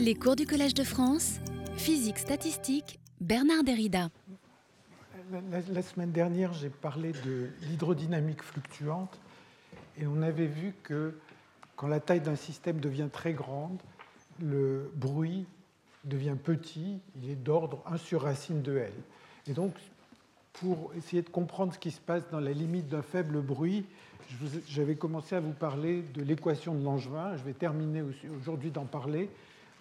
Les cours du Collège de France, physique statistique, Bernard Derrida. La, semaine dernière, j'ai parlé de l'hydrodynamique fluctuante et on avait vu que quand la taille d'un système devient très grande, le bruit devient petit, il est d'ordre 1 sur racine de L. Et donc, pour essayer de comprendre ce qui se passe dans la limite d'un faible bruit, j'avais commencé à vous parler de l'équation de Langevin. Je vais terminer aujourd'hui d'en parler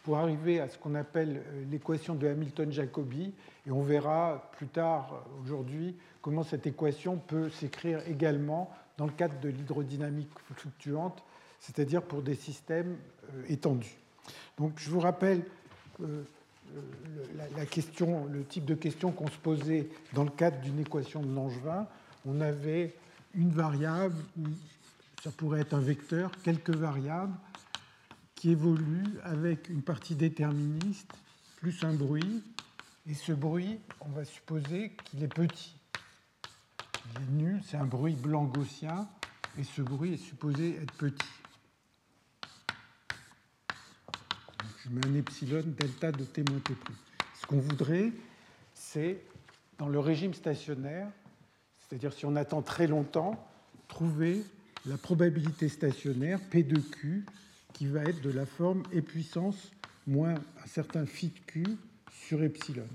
pour arriver à ce qu'on appelle euh, l'équation de Hamilton-Jacobi. Et on verra plus tard euh, aujourd'hui comment cette équation peut s'écrire également dans le cadre de l'hydrodynamique fluctuante, c'est-à-dire pour des systèmes euh, étendus. Donc je vous rappelle la, question, le type de question qu'on se posait dans le cadre d'une équation de Langevin. On avait une variable, ça pourrait être un vecteur, quelques variables qui évoluent avec une partie déterministe plus un bruit. Et ce bruit, on va supposer qu'il est petit. Il est nul, c'est un bruit blanc gaussien, et ce bruit est supposé être petit. je mets un epsilon delta de t moins t. Ce qu'on voudrait, c'est, dans le régime stationnaire, c'est-à-dire si on attend très longtemps, trouver la probabilité stationnaire P de Q qui va être de la forme E puissance moins un certain phi de Q sur epsilon.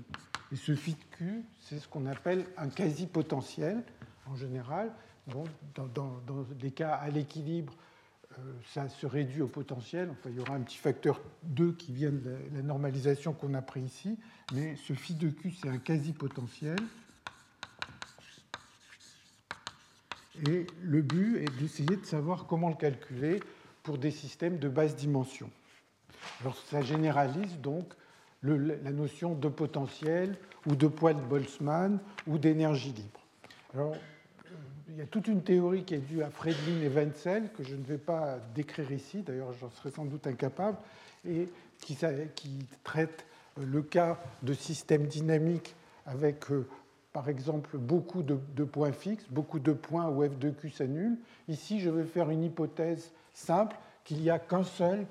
Et ce phi de Q, c'est ce qu'on appelle un quasi-potentiel en général. dans, dans, des cas à l'équilibre, euh, ça se réduit au potentiel. Enfin, il y aura un petit facteur 2 qui vient de la normalisation qu'on a pris ici. Mais ce phi de Q, c'est un quasi-potentiel. Et le but est d'essayer de savoir comment le calculer pour des systèmes de basse dimension. Alors ça généralise donc la notion de potentiel ou de poids de Boltzmann ou d'énergie libre. Alors, il y a toute une théorie qui est due à Friedlin et Wenzel, que je ne vais pas décrire ici, d'ailleurs j'en serais sans doute incapable, et qui, qui traite le cas de systèmes dynamiques avec euh, par exemple, beaucoup de, points fixes, beaucoup de points où f de q s'annule. Ici, je vais faire une hypothèse simple qu'il n'y a qu'un seul,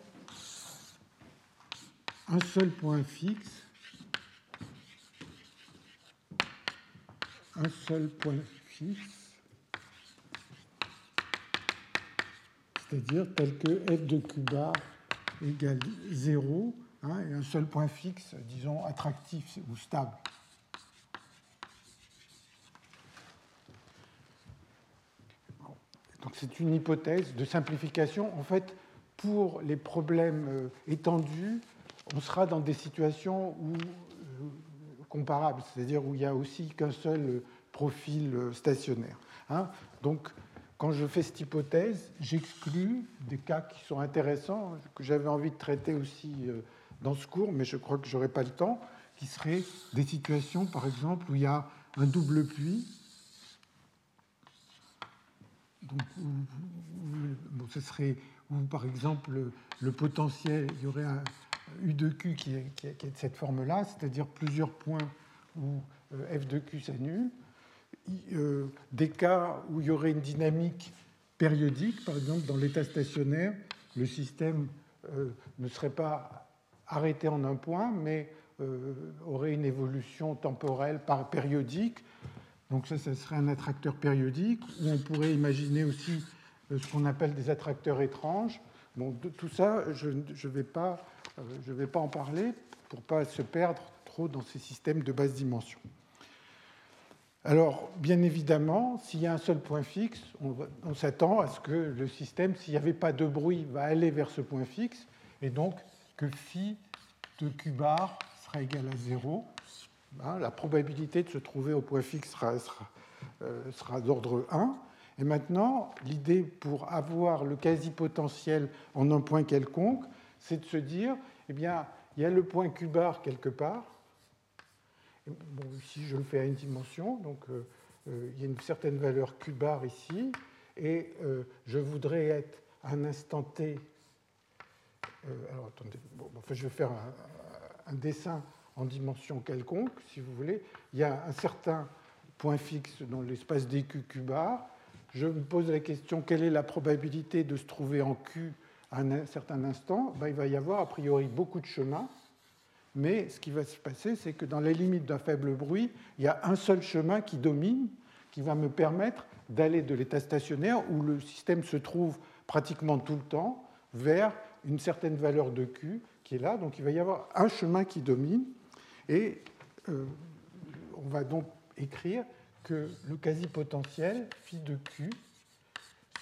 un seul point fixe, un seul point fixe, c'est-à-dire tel que f de q bar égale 0, hein, et un seul point fixe, disons, attractif ou stable. Donc c'est une hypothèse de simplification. En fait, pour les problèmes euh, étendus, on sera dans des situations où, euh, comparables, c'est-à-dire où il n'y a aussi qu'un seul euh, profil stationnaire. Hein. Donc, quand je fais cette hypothèse, j'exclus des cas qui sont intéressants, que j'avais envie de traiter aussi dans ce cours, mais je crois que je n'aurai pas le temps, qui seraient des situations, par exemple, où il y a un double puits donc, ce serait par exemple, le potentiel, il y aurait un U de Q qui est, de cette forme-là, c'est-à-dire plusieurs points où euh, F de Q s'annule. Euh, des cas où il y aurait une dynamique périodique, par exemple, dans l'état stationnaire, le système euh, ne serait pas arrêté en un point, mais aurait une évolution temporelle périodique donc ça, ça serait un attracteur périodique, ou on pourrait imaginer aussi euh, ce qu'on appelle des attracteurs étranges. Bon, de tout ça, je ne vais, pas, euh, vais pas en parler pour ne pas se perdre trop dans ces systèmes de basse dimension. Alors, bien évidemment, s'il y a un seul point fixe, on, on s'attend à ce que le système, s'il n'y avait pas de bruit, va aller vers ce point fixe, et donc que phi de q bar sera égal à 0. Hein, la probabilité de se trouver au point fixe sera, euh, d'ordre 1. Et maintenant, l'idée pour avoir le quasi-potentiel en un point quelconque, c'est de se dire, eh bien, il y a le point Q bar quelque part. bon, ici, je le fais à une dimension, donc euh, euh, il y a une certaine valeur Q bar ici, et je voudrais être à un instant T. alors, attendez, enfin, je vais faire un dessin en dimension quelconque, si vous voulez. Il y a un certain point fixe dans l'espace dq q bar. Je me pose la question quelle est la probabilité de se trouver en Q à un certain instant, ben, il va y avoir a priori beaucoup de chemins, mais ce qui va se passer, c'est que dans les limites d'un faible bruit, il y a un seul chemin qui domine, qui va me permettre d'aller de l'état stationnaire, où le système se trouve pratiquement tout le temps, vers une certaine valeur de Q qui est là. Donc il va y avoir un chemin qui domine, et euh, on va donc écrire que le quasi-potentiel phi de Q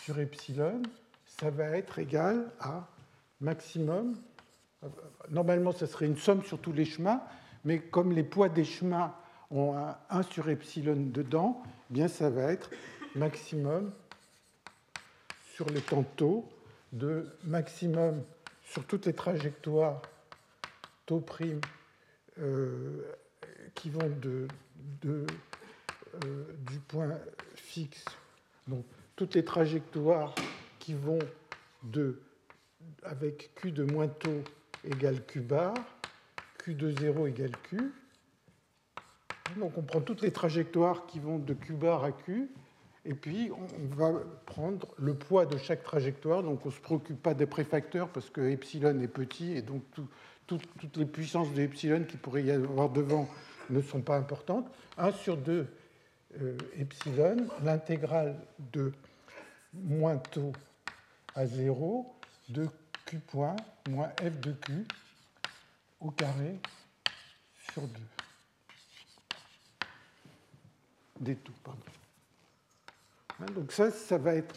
sur epsilon, ça va être égal à maximum. Normalement, ça serait une somme sur tous les chemins, mais comme les poids des chemins ont un 1 sur epsilon dedans, eh bien ça va être maximum sur les tantôt de maximum sur toutes les trajectoires taux prime qui vont de, euh, du point fixe, donc toutes les trajectoires qui vont de, avec Q de moins taux égale Q bar, Q de 0 égale Q. Donc on prend toutes les trajectoires qui vont de Q bar à Q, et puis on va prendre le poids de chaque trajectoire. Donc on ne se préoccupe pas des préfacteurs parce que epsilon est petit, et donc toutes les puissances de epsilon qui pourrait y avoir devant ne sont pas importantes. 1 sur 2 euh, epsilon, l'intégrale de moins taux à 0 de q point moins f de q au carré sur 2. Des taux, pardon. Hein, donc ça, ça va être...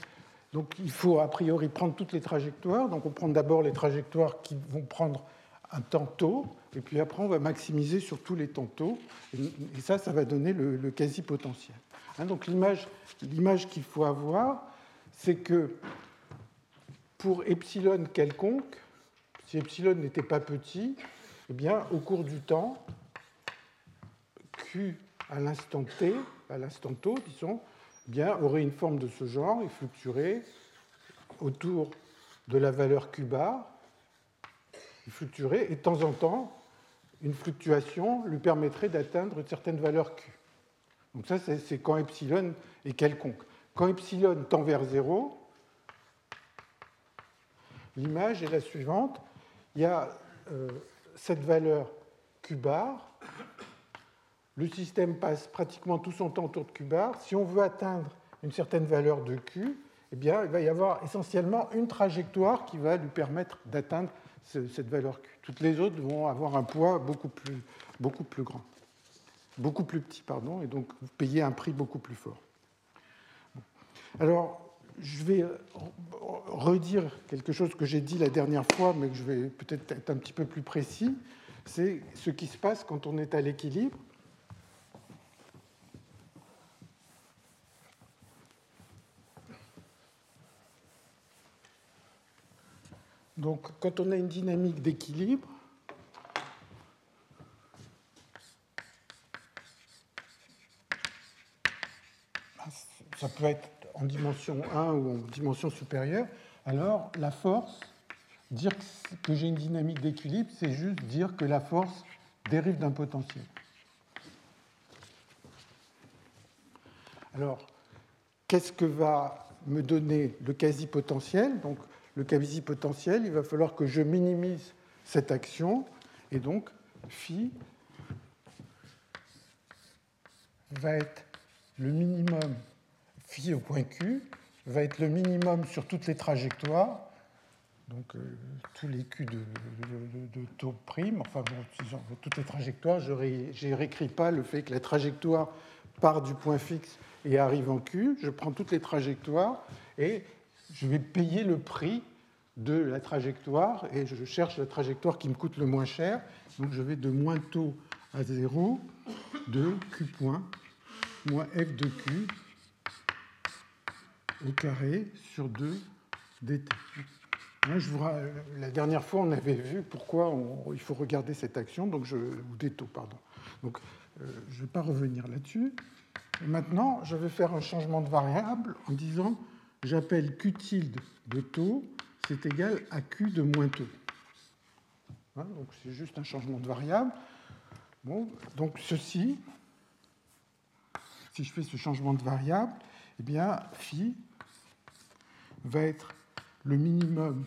Donc il faut a priori prendre toutes les trajectoires. Donc on prend d'abord les trajectoires qui vont prendre un tantôt, et puis après on va maximiser sur tous les tantôt, et ça, ça va donner le, quasi-potentiel. Hein, donc l'image qu'il faut avoir, c'est que pour epsilon quelconque, si epsilon n'était pas petit, eh bien, au cours du temps, Q à l'instant t, à l'instant tau, disons, eh bien, aurait une forme de ce genre et fluctuerait autour de la valeur Q bar, fluctuerait, et de temps en temps, une fluctuation lui permettrait d'atteindre une certaine valeur Q. Donc ça, c'est quand epsilon est quelconque. Quand epsilon tend vers 0, l'image est la suivante. Il y a euh, cette valeur Q bar. Le système passe pratiquement tout son temps autour de Q bar. Si on veut atteindre une certaine valeur de Q, eh bien, il va y avoir essentiellement une trajectoire qui va lui permettre d'atteindre cette valeur Q. Toutes les autres vont avoir un poids beaucoup plus, beaucoup plus grand, beaucoup plus petit, pardon, et donc vous payez un prix beaucoup plus fort. Alors, je vais redire quelque chose que j'ai dit la dernière fois, mais que je vais peut-être être un petit peu plus précis. C'est ce qui se passe quand on est à l'équilibre. Donc, quand on a une dynamique d'équilibre, ça peut être en dimension 1 ou en dimension supérieure, alors la force, dire que j'ai une dynamique d'équilibre, c'est juste dire que la force dérive d'un potentiel. Alors, qu'est-ce que va me donner le quasi-potentiel? Donc, le quasi-potentiel, il va falloir que je minimise cette action, et donc phi va être le minimum phi au point Q, va être le minimum sur toutes les trajectoires, donc euh, tous les Q de, taux prime, enfin bon, toutes les trajectoires, je ne réécris pas le fait que la trajectoire part du point fixe et arrive en Q, je prends toutes les trajectoires et je vais payer le prix de la trajectoire et je cherche la trajectoire qui me coûte le moins cher. Donc je vais de moins taux à 0 de Q point moins F de Q au carré sur 2 dt. vous, la dernière fois, on avait vu pourquoi il faut regarder cette action, donc ou des taux, pardon. Donc, euh, je ne vais pas revenir là-dessus. Maintenant, je vais faire un changement de variable en disant j'appelle Q tilde de taux, c'est égal à Q de moins taux. Hein, donc c'est juste un changement de variable. Bon, donc ceci, si je fais ce changement de variable, eh bien phi va être le minimum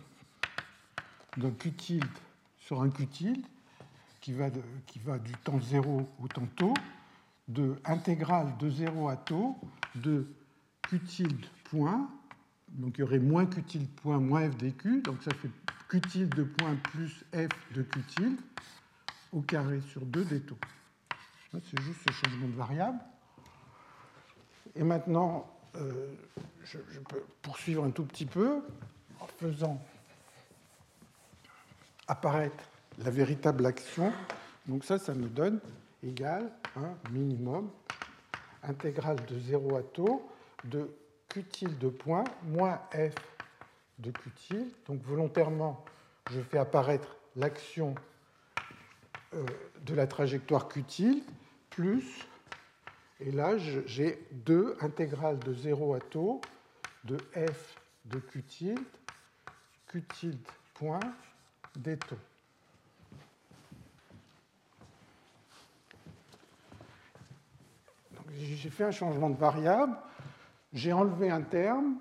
d'un q tilde sur un q tilde qui va, qui va du temps 0 au temps tau, de intégrale de 0 à tau de q tilde point, donc il y aurait moins q point moins f dq, donc ça fait q de point plus f de q au carré sur 2 des. C'est juste ce changement de variable. Et maintenant, euh, je, peux poursuivre un tout petit peu en faisant apparaître la véritable action. Donc ça, ça me donne égal un minimum intégrale de 0 à taux de q tilde de point moins f de q tilde. Donc volontairement, je fais apparaître l'action euh, de la trajectoire q tilde plus, et là j'ai 2 intégrales de 0 à taux de f de q tilde, q tilde point des taux. J'ai fait un changement de variable, j'ai enlevé un terme,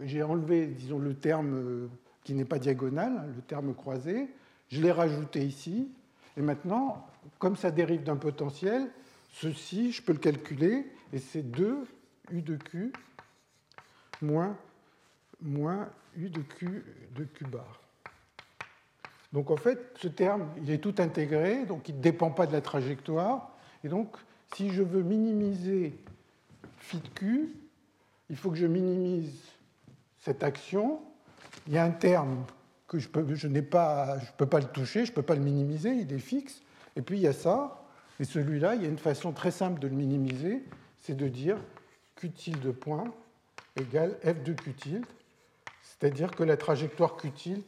j'ai enlevé, disons, le terme euh, qui n'est pas diagonal, hein, le terme croisé, je l'ai rajouté ici, et maintenant, comme ça dérive d'un potentiel, ceci, je peux le calculer, et c'est 2 U de Q moins, moins U de Q de Q bar. Donc en fait, ce terme, il est tout intégré, donc il ne dépend pas de la trajectoire. Et donc, si je veux minimiser phi de Q, il faut que je minimise cette action. Il y a un terme que je, n'ai pas, peux pas le toucher, je ne peux pas le minimiser, il est fixe. Et puis il y a ça, et celui-là, il y a une façon très simple de le minimiser, c'est de dire q tilde de point égale f de q tilde, c'est-à-dire que la trajectoire q tilde,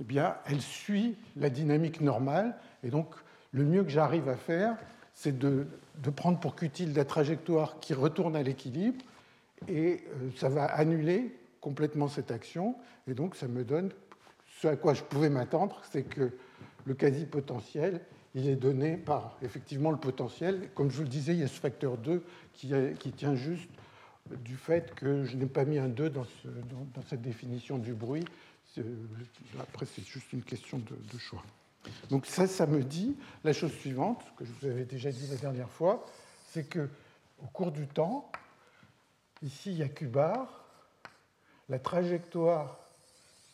eh bien, elle suit la dynamique normale, et donc le mieux que j'arrive à faire, c'est de, de, prendre pour q tilde la trajectoire qui retourne à l'équilibre, et euh, ça va annuler complètement cette action, et donc ça me donne ce à quoi je pouvais m'attendre, c'est que le quasi-potentiel, il est donné par effectivement le potentiel. Comme je vous le disais, il y a ce facteur 2 qui, tient juste du fait que je n'ai pas mis un 2 dans, cette définition du bruit. Après, c'est juste une question de, choix. Donc ça, ça me dit la chose suivante, que je vous avais déjà dit la dernière fois, c'est que au cours du temps, ici il y a Q bar, la trajectoire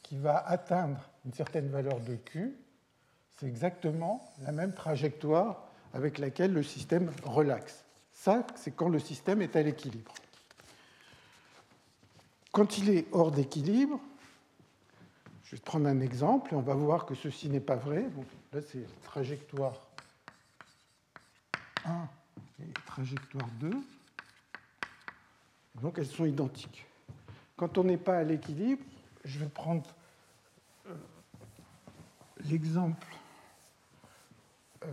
qui va atteindre une certaine valeur de Q, c'est exactement la même trajectoire avec laquelle le système relaxe. Ça, c'est quand le système est à l'équilibre. Quand il est hors d'équilibre, je vais prendre un exemple et on va voir que ceci n'est pas vrai. là, c'est trajectoire 1 et trajectoire 2. Donc elles sont identiques. Quand on n'est pas à l'équilibre, je vais prendre euh, l'exemple euh,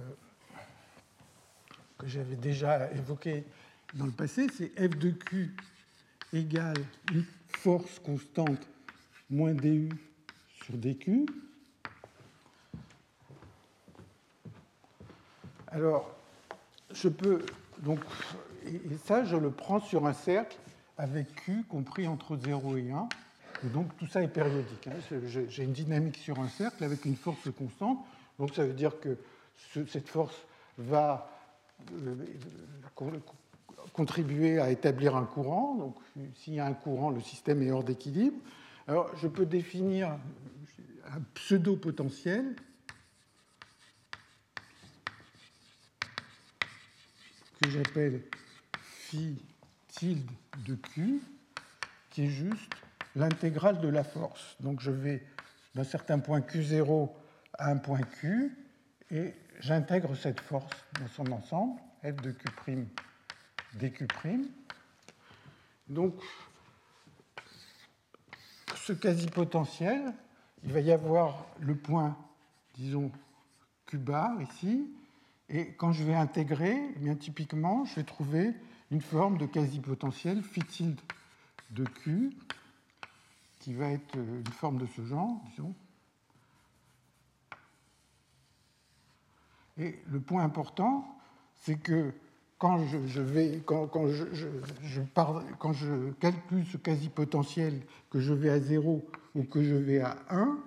que j'avais déjà évoqué dans le passé, c'est f de q égale une force constante moins du sur dq. Alors, je peux donc, et ça, je le prends sur un cercle avec q compris entre 0 et 1. Et donc tout ça est périodique. Hein. J'ai une dynamique sur un cercle avec une force constante. Donc ça veut dire que cette force va euh, contribuer à établir un courant. Donc, s'il y a un courant, le système est hors d'équilibre. Alors, je peux définir un pseudo-potentiel que j'appelle phi tilde de Q, qui est juste l'intégrale de la force. Donc, je vais d'un certain point Q0 à un point Q, et j'intègre cette force dans son ensemble, f de q' dq'. Donc, ce quasi-potentiel, il va y avoir le point, disons, q bar ici, et quand je vais intégrer, eh bien, typiquement, je vais trouver une forme de quasi-potentiel tilde de q, qui va être une forme de ce genre, disons, Et le point important, c'est que quand je, vais, quand, je, quand je calcule ce quasi-potentiel, que je vais à 0 ou que je vais à 1,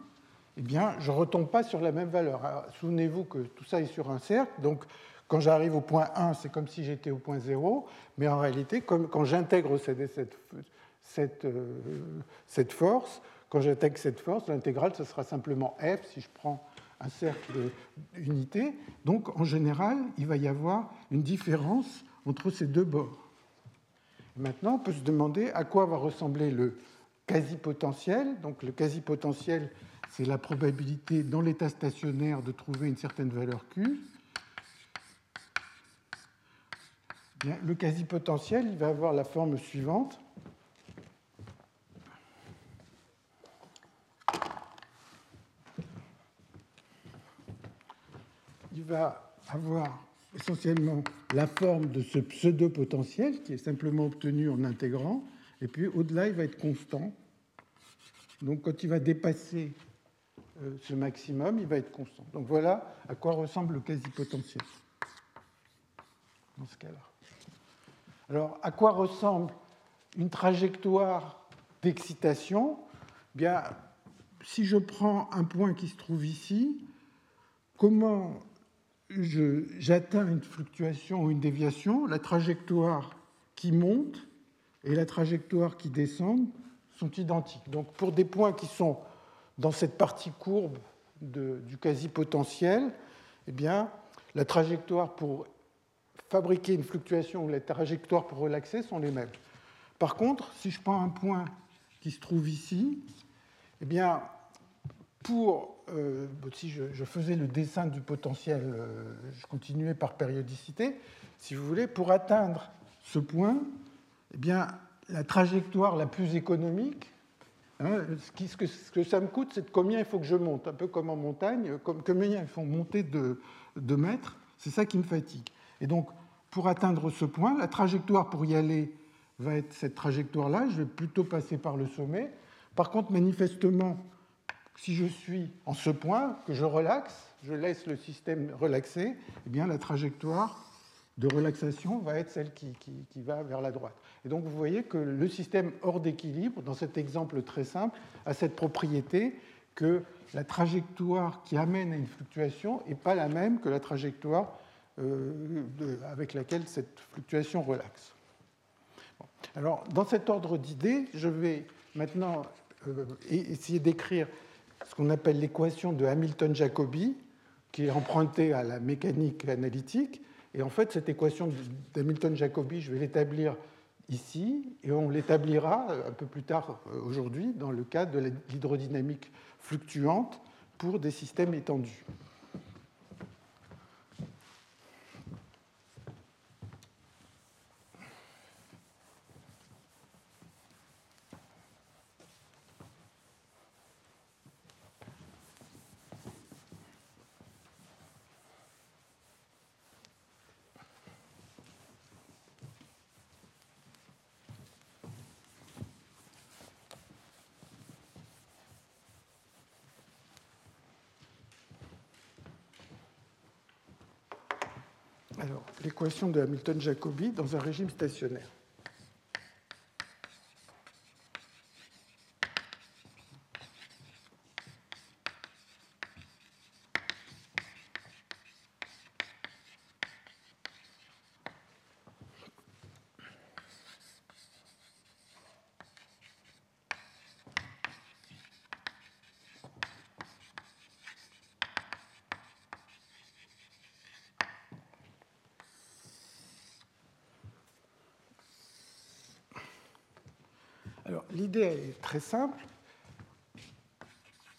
eh bien, je ne retombe pas sur la même valeur. Souvenez-vous que tout ça est sur un cercle, donc quand j'arrive au point 1, c'est comme si j'étais au point 0, mais en réalité, quand j'intègre cette, euh, cette, force, quand j'intègre cette force, l'intégrale, ce sera simplement f si je prends un cercle d'unité. Donc, en général, il va y avoir une différence entre ces deux bords. Maintenant, on peut se demander à quoi va ressembler le quasi-potentiel. Donc, le quasi-potentiel, c'est la probabilité dans l'état stationnaire de trouver une certaine valeur Q. le quasi-potentiel, il va avoir la forme suivante. Il va avoir essentiellement la forme de ce pseudo-potentiel qui est simplement obtenu en intégrant, et puis au-delà, il va être constant. Donc quand il va dépasser euh, ce maximum, il va être constant. Donc voilà à quoi ressemble le quasi-potentiel dans ce cas-là. Alors, à quoi ressemble une trajectoire d'excitation? Bien, si je prends un point qui se trouve ici, comment j'atteins une fluctuation ou une déviation? La trajectoire qui monte et la trajectoire qui descend sont identiques. Donc, pour des points qui sont dans cette partie courbe du quasi-potentiel, eh bien, la trajectoire pour fabriquer une fluctuation ou la trajectoire pour relaxer sont les mêmes. Par contre, si je prends un point qui se trouve ici, eh bien, pour, euh, si je, faisais le dessin du potentiel, euh, je continuais par périodicité, si vous voulez, pour atteindre ce point, eh bien, la trajectoire la plus économique, hein, ce, que, ce, que, ça me coûte, c'est combien il faut que je monte, un peu comme en montagne, comme, combien il faut monter de, de mètres, c'est ça qui me fatigue. Et donc, pour atteindre ce point, la trajectoire pour y aller va être cette trajectoire-là. Je vais plutôt passer par le sommet. Par contre, manifestement, si je suis en ce point, que je relaxe, je laisse le système relaxer, eh bien la trajectoire de relaxation va être celle qui, qui, va vers la droite. Et donc vous voyez que le système hors d'équilibre, dans cet exemple très simple, a cette propriété que la trajectoire qui amène à une fluctuation n'est pas la même que la trajectoire euh, avec laquelle cette fluctuation relaxe. Alors, dans cet ordre d'idées, je vais maintenant euh, essayer d'écrire ce qu'on appelle l'équation de Hamilton-Jacobi, qui est empruntée à la mécanique analytique. Et en fait, cette équation d'Hamilton-Jacobi, je vais l'établir ici, et on l'établira un peu plus tard euh, aujourd'hui dans le cas de l'hydrodynamique fluctuante pour des systèmes étendus. De Hamilton-Jacobi dans un régime stationnaire. l'idée est très simple.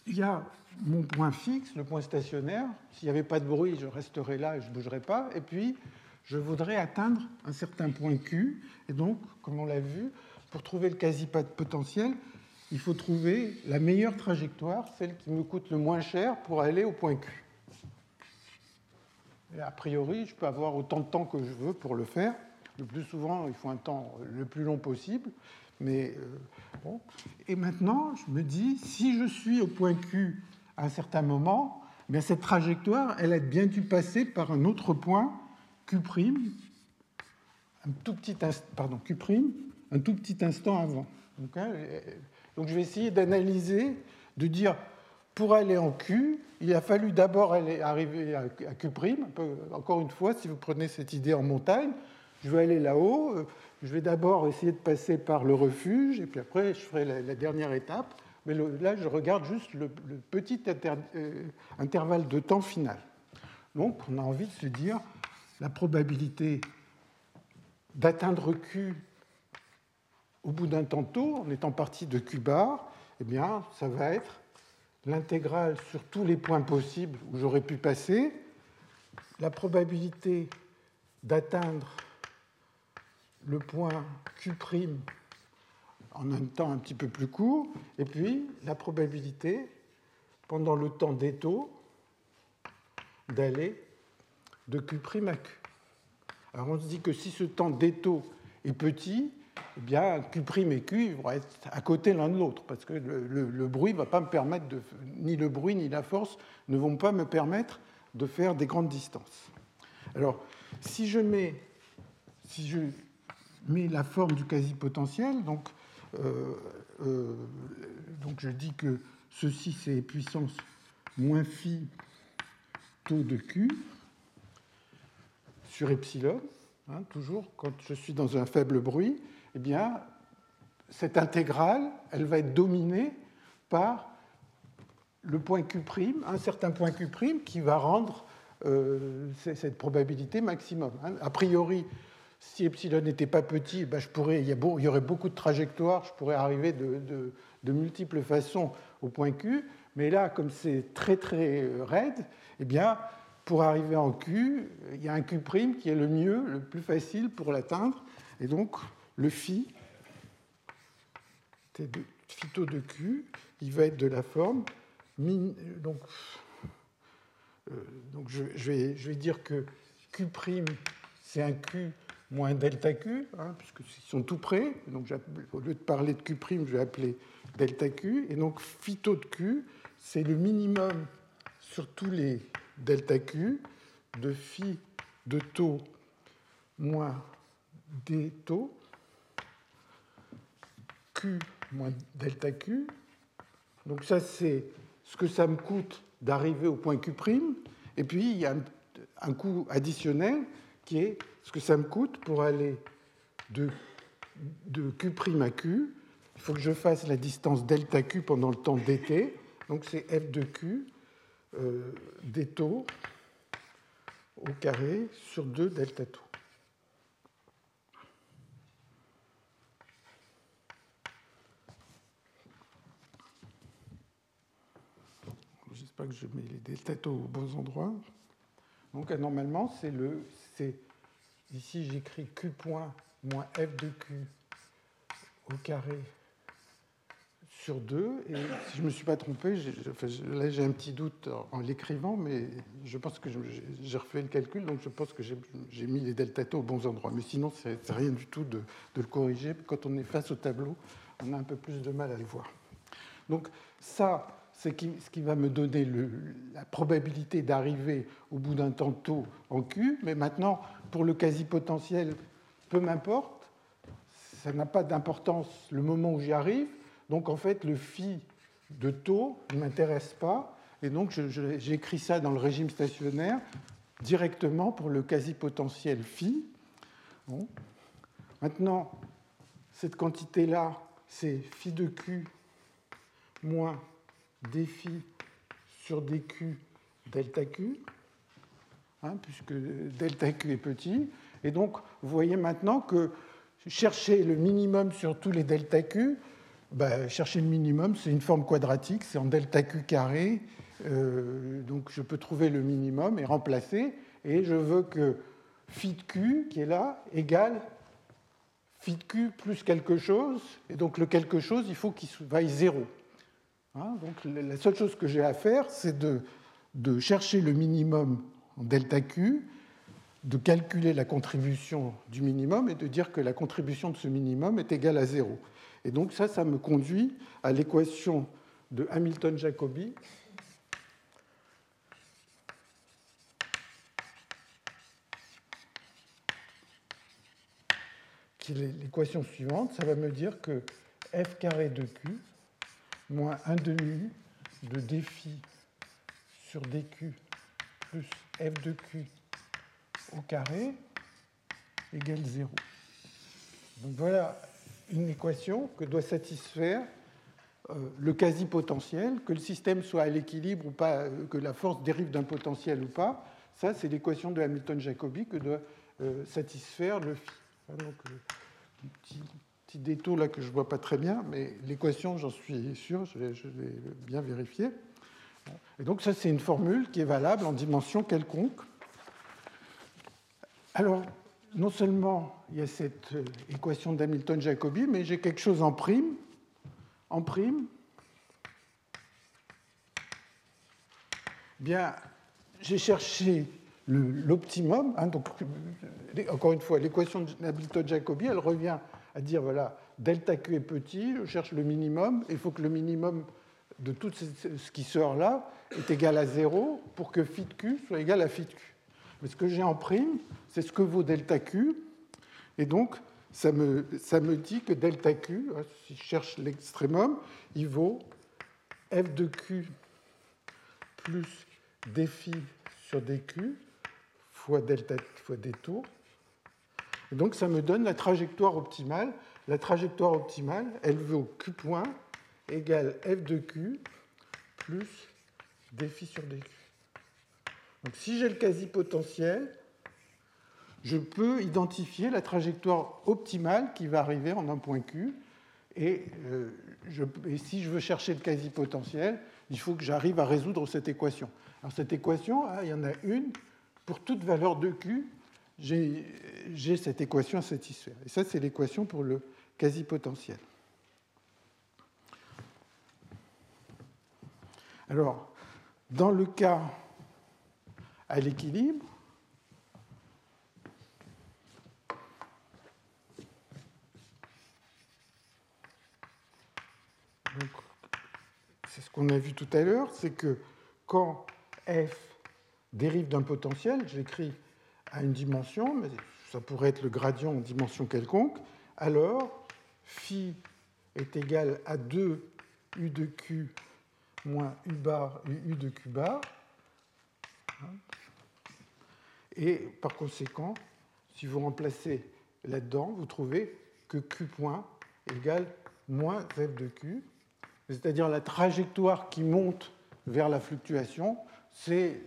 Il y a mon point fixe, le point stationnaire. S'il n'y avait pas de bruit, je resterais là et je ne bougerais pas. Et puis, je voudrais atteindre un certain point Q. Et donc, comme on l'a vu, pour trouver le quasi-potentiel, il faut trouver la meilleure trajectoire, celle qui me coûte le moins cher pour aller au point Q. Et a priori, je peux avoir autant de temps que je veux pour le faire. Le plus souvent, il faut un temps le plus long possible. Mais euh, bon. Et maintenant, je me dis, si je suis au point Q à un certain moment, bien cette trajectoire, elle a bien dû passer par un autre point, Q', un tout petit, pardon, Q', un tout petit instant avant. Donc, hein, donc je vais essayer d'analyser, de dire pour aller en Q, il a fallu d'abord arriver à Q'. Encore une fois, si vous prenez cette idée en montagne, je vais aller là-haut, euh, je vais d'abord essayer de passer par le refuge, et puis après, je ferai la, dernière étape. Mais là, je regarde juste le, petit euh, intervalle de temps final. Donc, on a envie de se dire la probabilité d'atteindre Q au bout d'un temps en étant parti de Q bar, eh bien, ça va être l'intégrale sur tous les points possibles où j'aurais pu passer, la probabilité d'atteindre le point Q' en un temps un petit peu plus court, et puis la probabilité, pendant le temps d'étau, d'aller de Q' à Q. Alors on se dit que si ce temps d'étau est petit, eh bien Q' et Q vont être à côté l'un de l'autre, parce que le, bruit va pas me permettre de, ni le bruit ni la force ne vont pas me permettre de faire des grandes distances. Alors, si je mets, mets la forme du quasi-potentiel, donc, euh, euh, donc je dis que ceci c'est puissance moins phi taux de Q sur epsilon, hein, toujours quand je suis dans un faible bruit, eh bien, cette intégrale, elle va être dominée par le point Q', un certain point Q' qui va rendre euh, cette probabilité maximum. Hein. A priori, si epsilon n'était pas petit, ben je pourrais, il, y aurait beaucoup de trajectoires, je pourrais arriver de, multiples façons au point Q, mais là, comme c'est très très raide, eh bien, pour arriver en Q, il y a un Q' qui est le mieux, le plus facile pour l'atteindre, et donc le phi, phyto de Q, il va être de la forme donc, euh, donc je, vais, je, vais, dire que Q' c'est un Q moins delta Q, hein, puisqu'ils sont tout près. Donc au lieu de parler de Q', je vais appeler delta Q. Et donc phyto de Q, c'est le minimum sur tous les delta Q de phi de taux moins d taux Q moins delta Q. Donc ça, c'est ce que ça me coûte d'arriver au point Q'. Et puis, il y a un, coût additionnel qui est ce que ça me coûte pour aller de, de Q' à Q. Il faut que je fasse la distance delta Q pendant le temps dt. Donc c'est f de Q euh, d taux au carré sur 2 delta taux. J'espère que je mets les delta aux bons endroits. Donc normalement, c'est le. Ici, j'écris Q point moins F de Q au carré sur 2. Et si je ne me suis pas trompé, là j'ai un petit doute en l'écrivant, mais je pense que j'ai refait le calcul, donc je pense que j'ai mis les delta aux bons endroits. Mais sinon, c'est rien du tout de, de, le corriger. Quand on est face au tableau, on a un peu plus de mal à le voir. Donc ça, c'est ce qui va me donner la probabilité d'arriver au bout d'un temps tôt en Q. Mais maintenant, pour le quasi-potentiel, peu m'importe, ça n'a pas d'importance le moment où j'y arrive. Donc en fait, le phi de taux ne m'intéresse pas. Et donc j'ai écrit ça dans le régime stationnaire directement pour le quasi-potentiel phi. Maintenant, cette quantité-là, c'est phi de q moins dφ sur dq delta q, hein, puisque delta q est petit. Et donc, vous voyez maintenant que chercher le minimum sur tous les delta q, bah, chercher le minimum, c'est une forme quadratique, c'est en delta q carré. Euh, donc je peux trouver le minimum et remplacer. Et je veux que phi de q, qui est là, égale phi de q plus quelque chose. Et donc le quelque chose, il faut qu'il vaille zéro. Hein, donc la seule chose que j'ai à faire, c'est de, de, chercher le minimum en delta q, de calculer la contribution du minimum et de dire que la contribution de ce minimum est égale à zéro. Et donc ça, ça me conduit à l'équation de Hamilton-Jacobi. qui est l'équation suivante. Ça va me dire que f carré de q moins 1 demi de défi sur dq plus f de q au carré égale 0. Donc voilà une équation que doit satisfaire euh, le quasi-potentiel, que le système soit à l'équilibre ou pas, euh, que la force dérive d'un potentiel ou pas. Ça, c'est l'équation de Hamilton-Jacobi que doit euh, satisfaire le phi. Petit, détour là que je ne vois pas très bien, mais l'équation, j'en suis sûr, je l'ai bien vérifié. Et donc ça, c'est une formule qui est valable en dimension quelconque. Alors, non seulement il y a cette euh, équation d'Hamilton-Jacobi, mais j'ai quelque chose en prime. En prime, bien, j'ai cherché l'optimum. Hein, donc, encore une fois, l'équation d'Hamilton-Jacobi, elle revient à dire voilà, delta Q est petit, je cherche le minimum, il faut que le minimum de tout ce qui sort là est égal à 0 pour que phi de Q soit égal à phi de Q. Mais ce que j'ai en prime, c'est ce que vaut delta Q. Et donc, ça me, ça me dit que delta Q, hein, si je cherche l'extrémum, il vaut f de Q plus dφ sur dq fois delta fois détour. Donc, ça me donne la trajectoire optimale. La trajectoire optimale, elle vaut Q point égale f de Q plus dφ sur dq. Donc si j'ai le quasi-potentiel, je peux identifier la trajectoire optimale qui va arriver en un point Q. Et, euh, si je veux chercher le quasi-potentiel, il faut que j'arrive à résoudre cette équation. Alors cette équation, hein, il y en a une. Pour toute valeur de Q, j'ai cette équation à satisfaire. Et ça, c'est l'équation pour le quasi-potentiel. Alors, dans le cas à l'équilibre. C'est ce qu'on a vu tout à l'heure, c'est que quand f dérive d'un potentiel, j'écris à une dimension, mais ça pourrait être le gradient en dimension quelconque, alors phi est égal à 2 u de q moins u bar u de q bar. Et par conséquent, si vous remplacez là-dedans, vous trouvez que Q point égale moins f de Q, c'est-à-dire la trajectoire qui monte vers la fluctuation, c'est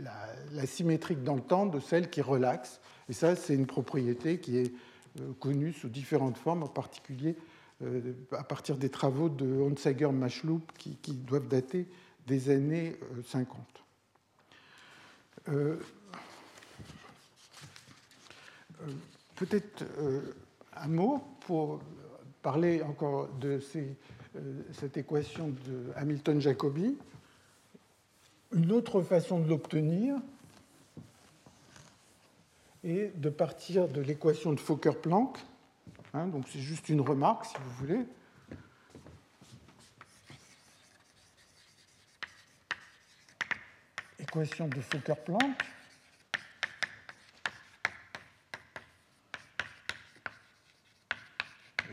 la, symétrique dans le temps de celle qui relaxe. Et ça, c'est une propriété qui est euh, connue sous différentes formes, en particulier euh, à partir des travaux de Honsager-Machloup qui, qui, doivent dater des années 50. Euh, peut-être un mot pour parler encore de cette équation de Hamilton-Jacobi. Une autre façon de l'obtenir est de partir de l'équation de Fokker-Planck. Hein, donc c'est juste une remarque, si vous voulez. Équation de Fokker-Planck.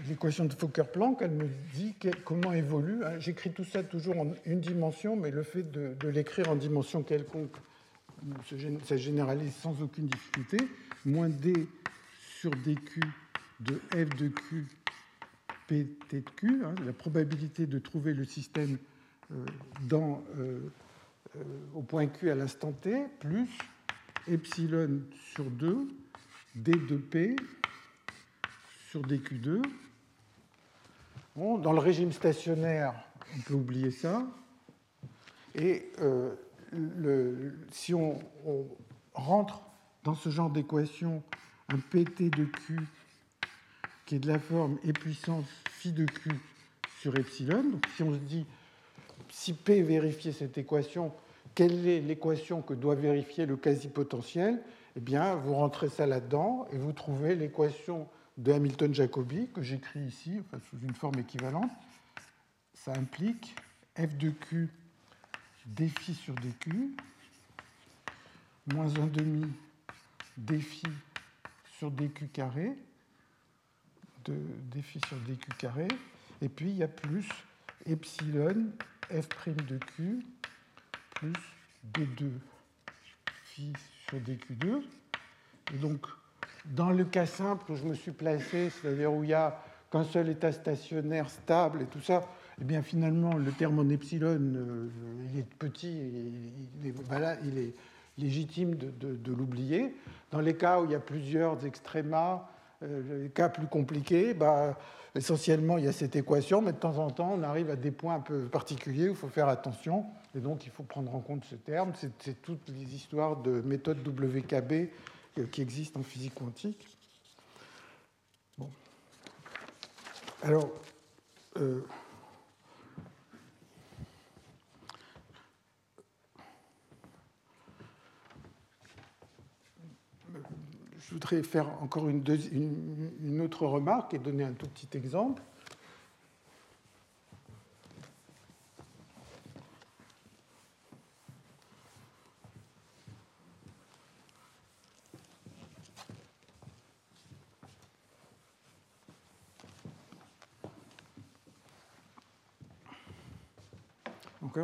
L'équation de Fokker-Planck, elle me dit comment évolue. Hein. J'écris tout ça toujours en une dimension, mais le fait de, l'écrire en dimension quelconque, ça généralise sans aucune difficulté. Moins d sur dq de f de q pt de q, hein, la probabilité de trouver le système euh, dans, euh, euh, au point q à l'instant t, plus epsilon sur 2 d de p sur dq2 dans le régime stationnaire, on peut oublier ça. Et euh, si on, rentre dans ce genre d'équation un pt de q qui est de la forme e puissance phi de q sur epsilon, donc si on se dit si p vérifiait cette équation, quelle est l'équation que doit vérifier le quasi-potentiel? Eh bien, vous rentrez ça là-dedans et vous trouvez l'équation de Hamilton Jacobi, que j'écris ici sous une forme équivalente, ça implique f de q défi sur dq moins 1 demi défi sur dq carré de défi sur dq carré et puis il y a plus epsilon f prime de q plus d2 phi sur dq2 et donc dans le cas simple où je me suis placé, c'est-à-dire où il n'y a qu'un seul état stationnaire stable et tout ça, eh bien finalement, le terme en epsilon, euh, il est petit, il est, légitime de, l'oublier. Dans les cas où il y a plusieurs extrémas, euh, les cas plus compliqués, bah, essentiellement, il y a cette équation, mais de temps en temps, on arrive à des points un peu particuliers où il faut faire attention, et donc il faut prendre en compte ce terme. C'est toutes les histoires de méthode WKB qui existent en physique quantique. Bon. Alors, euh, je voudrais faire encore une, une, autre remarque et donner un tout petit exemple.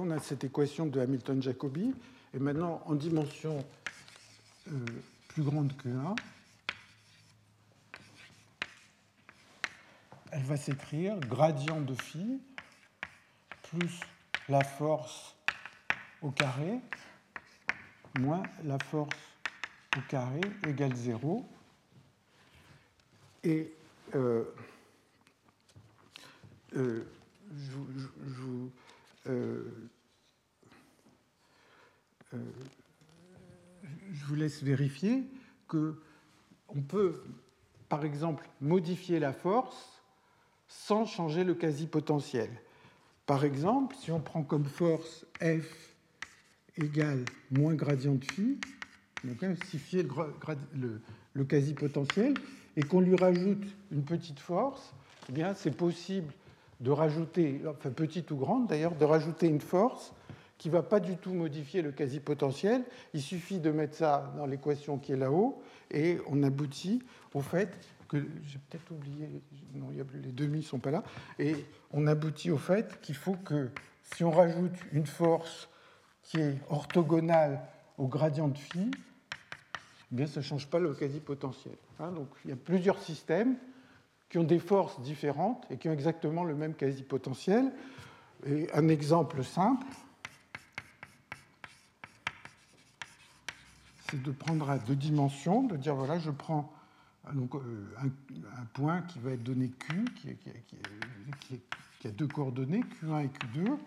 On a cette équation de Hamilton-Jacobi. Et maintenant, en dimension euh, plus grande que 1, elle va s'écrire gradient de phi plus la force au carré moins la force au carré égale 0. Et euh, euh, je, euh, je vous laisse vérifier que on peut, par exemple, modifier la force sans changer le quasi-potentiel. Par exemple, si on prend comme force F égale moins gradient de phi, on peut simplifier le, le quasi-potentiel, et qu'on lui rajoute une petite force, eh bien c'est possible de rajouter, enfin petite ou grande d'ailleurs, de rajouter une force qui ne va pas du tout modifier le quasi-potentiel. Il suffit de mettre ça dans l'équation qui est là-haut et on aboutit au fait que, j'ai peut-être oublié, non, les demi ne sont pas là, et on aboutit au fait qu'il faut que si on rajoute une force qui est orthogonale au gradient de phi, eh bien ça ne change pas le quasi-potentiel. Hein. donc il y a plusieurs systèmes qui ont des forces différentes et qui ont exactement le même quasi-potentiel. Un exemple simple, de prendre à deux dimensions, de dire voilà, je prends donc, euh, un, point qui va être donné Q, qui, qui, a deux coordonnées, Q1 et Q2,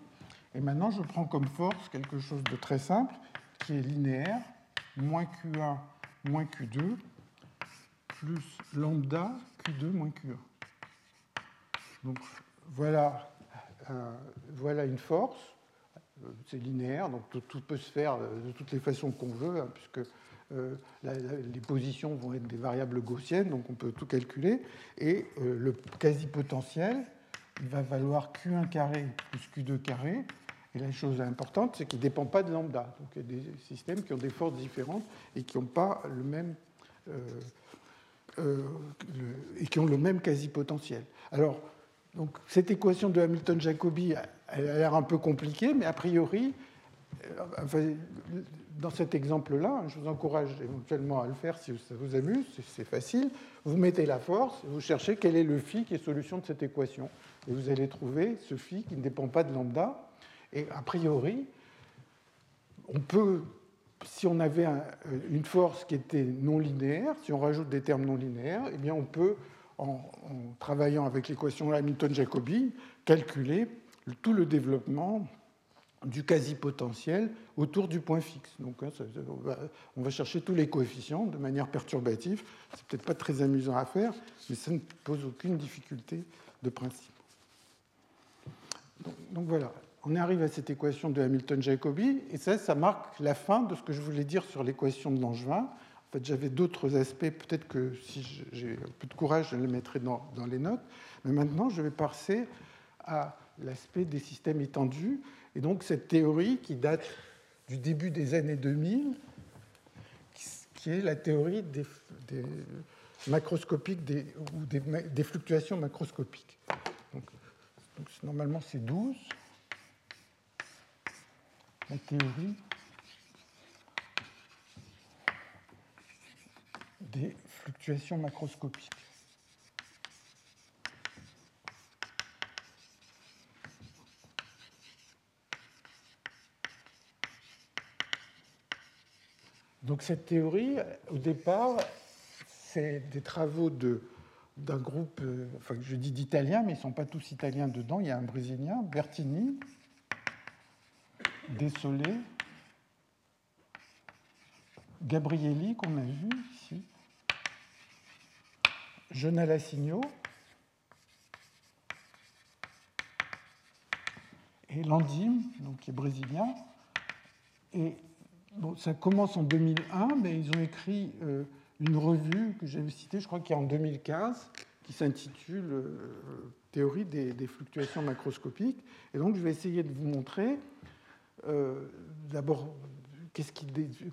et maintenant je prends comme force quelque chose de très simple, qui est linéaire, moins Q1 moins Q2, plus lambda Q2 moins Q1. Donc voilà, euh, voilà une force, c'est linéaire, donc tout, peut se faire de toutes les façons qu'on veut, hein, puisque euh, les positions vont être des variables gaussiennes, donc on peut tout calculer. Et euh, le quasi-potentiel, il va valoir Q1 carré plus Q2 carré. Et la chose importante, c'est qu'il ne dépend pas de lambda. Donc il y a des systèmes qui ont des forces différentes et qui n'ont pas le même euh, et qui ont le même quasi-potentiel. Alors, donc, cette équation de Hamilton-Jacobi, elle a l'air un peu compliquée, mais a priori, euh, dans cet exemple-là, je vous encourage éventuellement à le faire si ça vous amuse, c'est facile. Vous mettez la force, vous cherchez quel est le phi qui est solution de cette équation. Et vous allez trouver ce phi qui ne dépend pas de lambda. Et a priori, on peut si on avait euh, une force qui était non linéaire, si on rajoute des termes non linéaires, eh bien on peut, en, travaillant avec l'équation Hamilton-Jacobi, calculer tout le développement du quasi-potentiel autour du point fixe. Donc hein, on, va, chercher tous les coefficients de manière perturbative. C'est peut-être pas très amusant à faire, mais ça ne pose aucune difficulté de principe. donc voilà on arrive à cette équation de Hamilton-Jacobi, et ça, ça marque la fin de ce que je voulais dire sur l'équation de Langevin. En fait, j'avais d'autres aspects, peut-être que si j'ai un peu de courage, je les mettrai dans, les notes. Mais maintenant, je vais passer à l'aspect des systèmes étendus, et donc cette théorie qui date du début des années 2000, qui est la théorie des, macroscopiques ou des, fluctuations macroscopiques. Normalement, c'est 12. la théorie des fluctuations macroscopiques. Donc cette théorie, au départ, c'est des travaux d'un groupe, euh, enfin je dis d'Italiens, mais ils ne sont pas tous italiens dedans. Il y a un Brésilien, Bertini, Desolé, Gabrielli, qu'on a vu ici, Jonalasigno et Landim, donc qui est brésilien. Et ça commence en 2001, mais ils ont écrit euh, une revue que j'avais citée, je crois qu'il y a en 2015, qui s'intitule euh, Théorie des, fluctuations macroscopiques. Et donc, je vais essayer de vous montrer euh, d'abord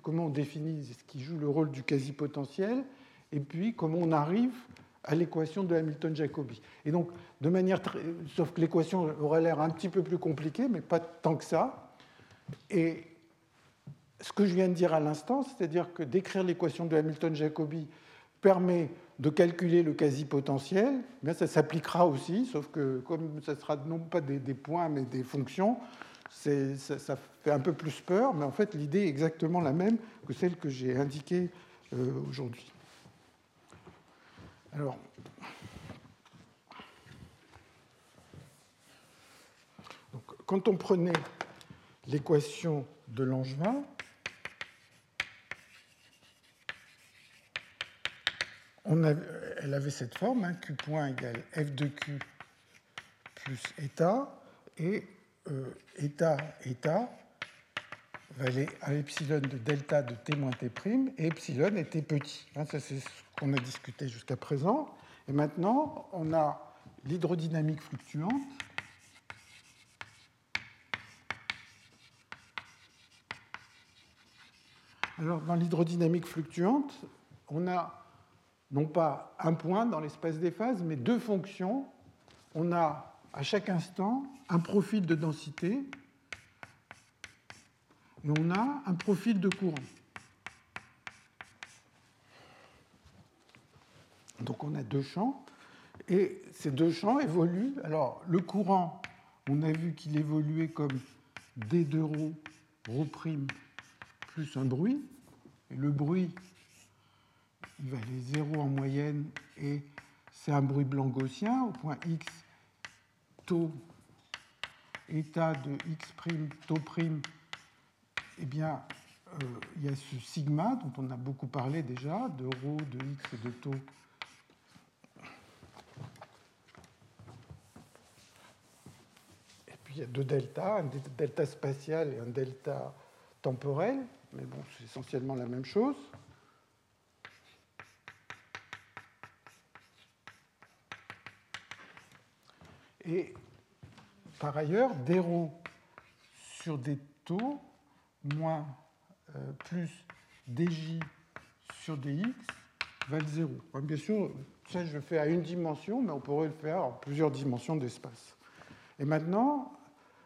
comment on définit ce qui joue le rôle du quasi-potentiel, et puis comment on arrive à l'équation de Hamilton-Jacobi. Et donc, de manière sauf que l'équation aurait l'air un petit peu plus compliquée, mais pas tant que ça. Et ce que je viens de dire à l'instant, c'est-à-dire que d'écrire l'équation de Hamilton-Jacobi permet de calculer le quasi-potentiel, mais ça s'appliquera aussi, sauf que comme ça sera non pas des, points mais des fonctions, ça, ça, fait un peu plus peur, mais en fait l'idée est exactement la même que celle que j'ai indiquée euh, aujourd'hui. Alors, quand on prenait l'équation de Langevin, elle avait cette forme, hein, Q point égale F de Q plus état, et euh, état, état valait à epsilon de delta de t moins t', et epsilon était petit. Hein, ça, c'est ce qu'on a discuté jusqu'à présent. Et maintenant, on a l'hydrodynamique fluctuante. Alors, dans l'hydrodynamique fluctuante, on a non pas un point dans l'espace des phases, mais deux fonctions. On a à chaque instant un profil de densité et on a un profil de courant. Donc on a deux champs et ces deux champs évoluent. Alors le courant, on a vu qu'il évoluait comme d2 ρ, ρ' plus un bruit. Et le bruit, il va aller 0 en moyenne et c'est un bruit blanc gaussien au point x taux état de x' taux prime, eh bien, euh, il y a ce sigma dont on a beaucoup parlé déjà, de ρ, de x et de taux. Et puis il y a deux deltas, un delta spatial et un delta temporel, mais bon, c'est essentiellement la même chose. Et par ailleurs, des sur des taux moins euh, plus dj sur dx valent 0. Bien sûr, ça je le fais à une dimension, mais on pourrait le faire en plusieurs dimensions d'espace. Et maintenant,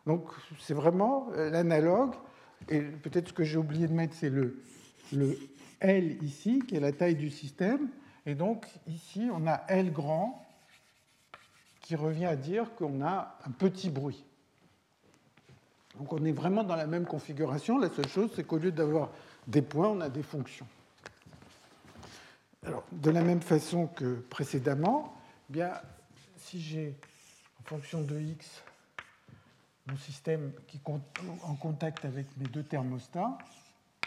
donc c'est vraiment l'analogue, et peut-être ce que j'ai oublié de mettre, c'est le L ici, qui est la taille du système, et donc ici on a L grand qui revient à dire qu'on a un petit bruit. Donc on est vraiment dans la même configuration. La seule chose, c'est qu'au lieu d'avoir des points, on a des fonctions. Alors, de la même façon que précédemment, eh bien, si j'ai en fonction de x mon système qui est en contact avec mes deux thermostats,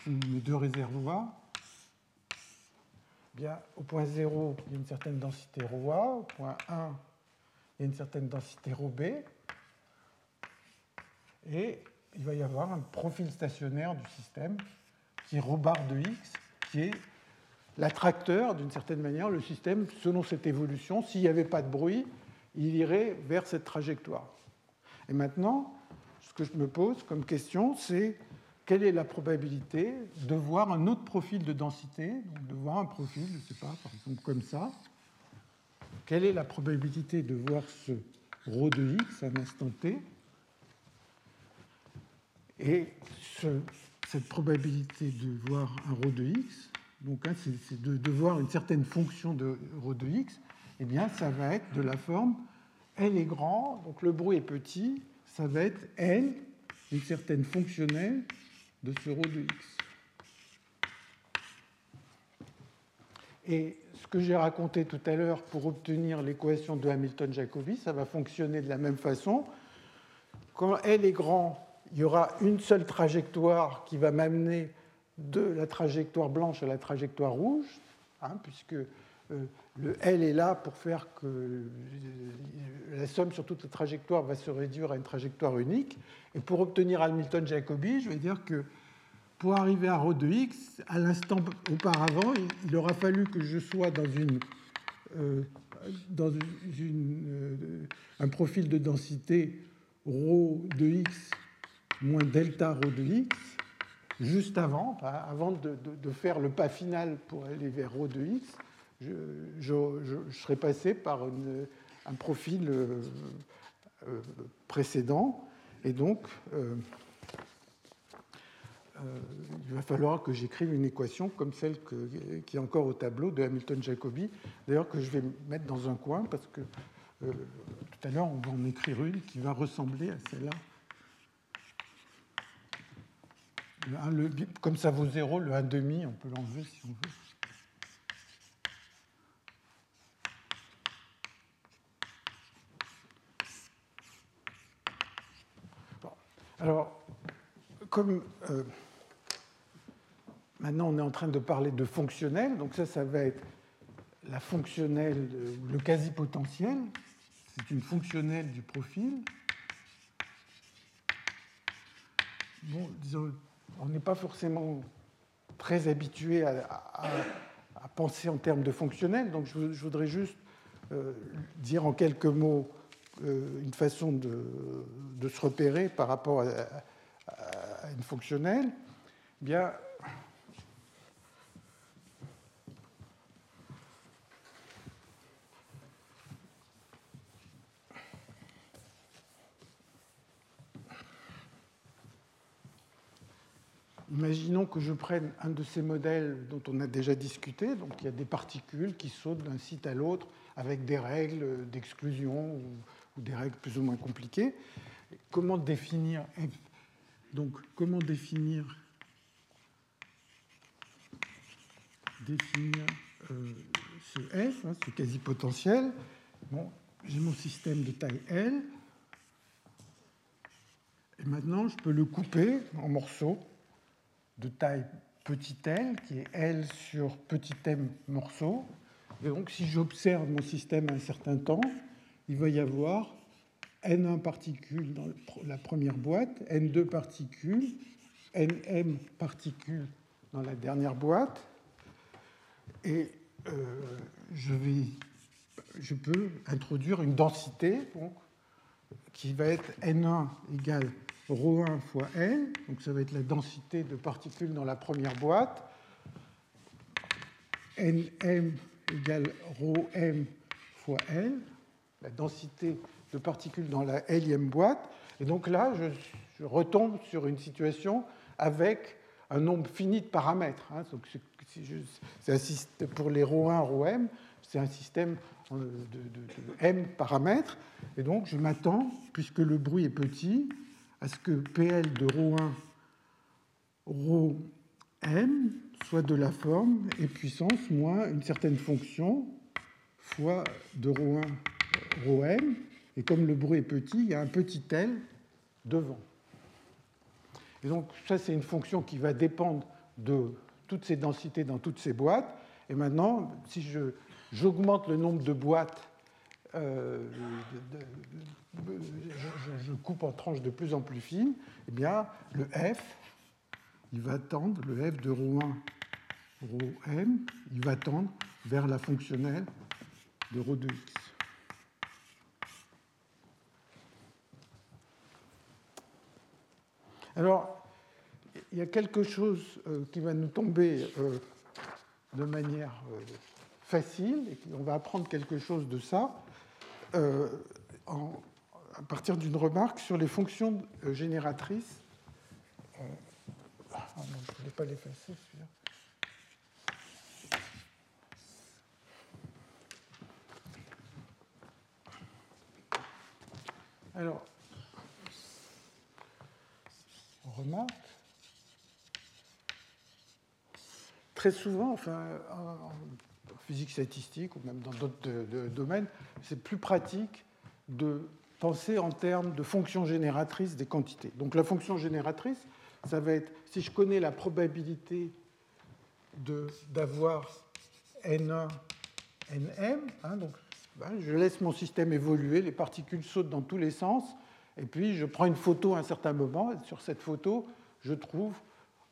mes deux réservoirs, eh bien, au point 0, il y a une certaine densité ρA, au point 1, il y a une certaine densité ρB, et il va y avoir un profil stationnaire du système qui est ρ bar de x, qui est l'attracteur, d'une certaine manière, le système, selon cette évolution, s'il n'y avait pas de bruit, il irait vers cette trajectoire. Et maintenant, ce que je me pose comme question, c'est quelle est la probabilité de voir un autre profil de densité, de voir un profil, je ne sais pas, par exemple comme ça, quelle est la probabilité de voir ce ρ de x à un instant t Et cette probabilité de voir un ρ de x, donc hein, c'est de, voir une certaine fonction de ρ de x, eh bien, ça va être de la forme L est grand, donc le bruit est petit, ça va être L, une certaine fonctionnelle de ce ρ de x. Et ce que j'ai raconté tout à l'heure pour obtenir l'équation de Hamilton-Jacobi, ça va fonctionner de la même façon. Quand L est grand, il y aura une seule trajectoire qui va m'amener de la trajectoire blanche à la trajectoire rouge, hein, puisque euh, le L est là pour faire que euh, la somme sur toute la trajectoire va se réduire à une trajectoire unique. Et pour obtenir Hamilton-Jacobi, je vais dire que pour arriver à ρ de x, à l'instant auparavant, il aura fallu que je sois dans, une, euh, dans une, un profil de densité ρ de x moins delta ρ de x, juste avant, avant de, de, faire le pas final pour aller vers ρ de x, je, je, serais passé par un profil euh, euh, précédent. Et donc, euh, il va falloir que j'écrive une équation comme celle qui est encore au tableau de Hamilton-Jacobi, d'ailleurs que je vais mettre dans un coin parce que tout à l'heure on va en écrire une qui va ressembler à celle-là. comme ça vaut 0, le 1,5, on peut l'enlever si on veut. Alors, comme euh, maintenant on est en train de parler de fonctionnel, donc ça, ça va être la fonctionnelle, le quasi-potentiel, c'est une fonctionnelle du profil. Bon, disons, on n'est pas forcément très habitué à, penser en termes de fonctionnel, donc je, voudrais juste euh, dire en quelques mots euh, une façon de, se repérer par rapport à, une fonctionnelle. Eh bien, Imaginons que je prenne un de ces modèles dont on a déjà discuté. Donc il y a des particules qui sautent d'un site à l'autre avec des règles d'exclusion ou, des règles plus ou moins compliquées. Comment définir Donc comment définir définir euh, ce F, hein, ce quasi-potentiel? Bon, j'ai mon système de taille L. Et maintenant, je peux le couper en morceaux de taille petit l, qui est L sur petit m morceau. Et donc, si j'observe mon système un certain temps, il va y avoir N1 particules dans la première boîte, N2 particules, Nm particules dans la dernière boîte. Et euh, je, vais, je peux introduire une densité qui va être N1 égale rho 1 fois n, donc ça va être la densité de particules dans la première boîte, nm égale rho m fois n, la densité de particules dans la lième boîte. Et donc là, je, retombe sur une situation avec un nombre fini de paramètres. Hein. Donc, pour les rho 1, rho m, c'est un système euh, de, m paramètres. Et donc je m'attends, puisque le bruit est petit, à ce que PL de ρ1, ρm soit de la forme et puissance moins une certaine fonction fois de ρ1, ρm. Et comme le bruit est petit, il y a un petit L devant. Et donc ça, c'est une fonction qui va dépendre de toutes ces densités dans toutes ces boîtes. Et maintenant, si j'augmente le nombre de boîtes euh, je, coupe en tranches de plus en plus fines, eh bien, le f, il va tendre, le f de ρ1, ρm, il va tendre vers la fonctionnelle de ρ de x. Alors, il y a quelque chose euh, qui va nous tomber euh, de manière facile, et on va apprendre quelque chose de ça. En, à partir d'une remarque sur les fonctions euh, génératrices ah non, je ne voulais pas l'effacer celui-là. Alors, on remarque très souvent, enfin, en physique statistique ou même dans d'autres domaines, c'est plus pratique de penser en termes de fonction génératrice des quantités. Donc la fonction génératrice, ça va être, si je connais la probabilité d'avoir N1, Nm, hein, donc ben, je laisse mon système évoluer, les particules sautent dans tous les sens, et puis je prends une photo à un certain moment, et sur cette photo, je trouve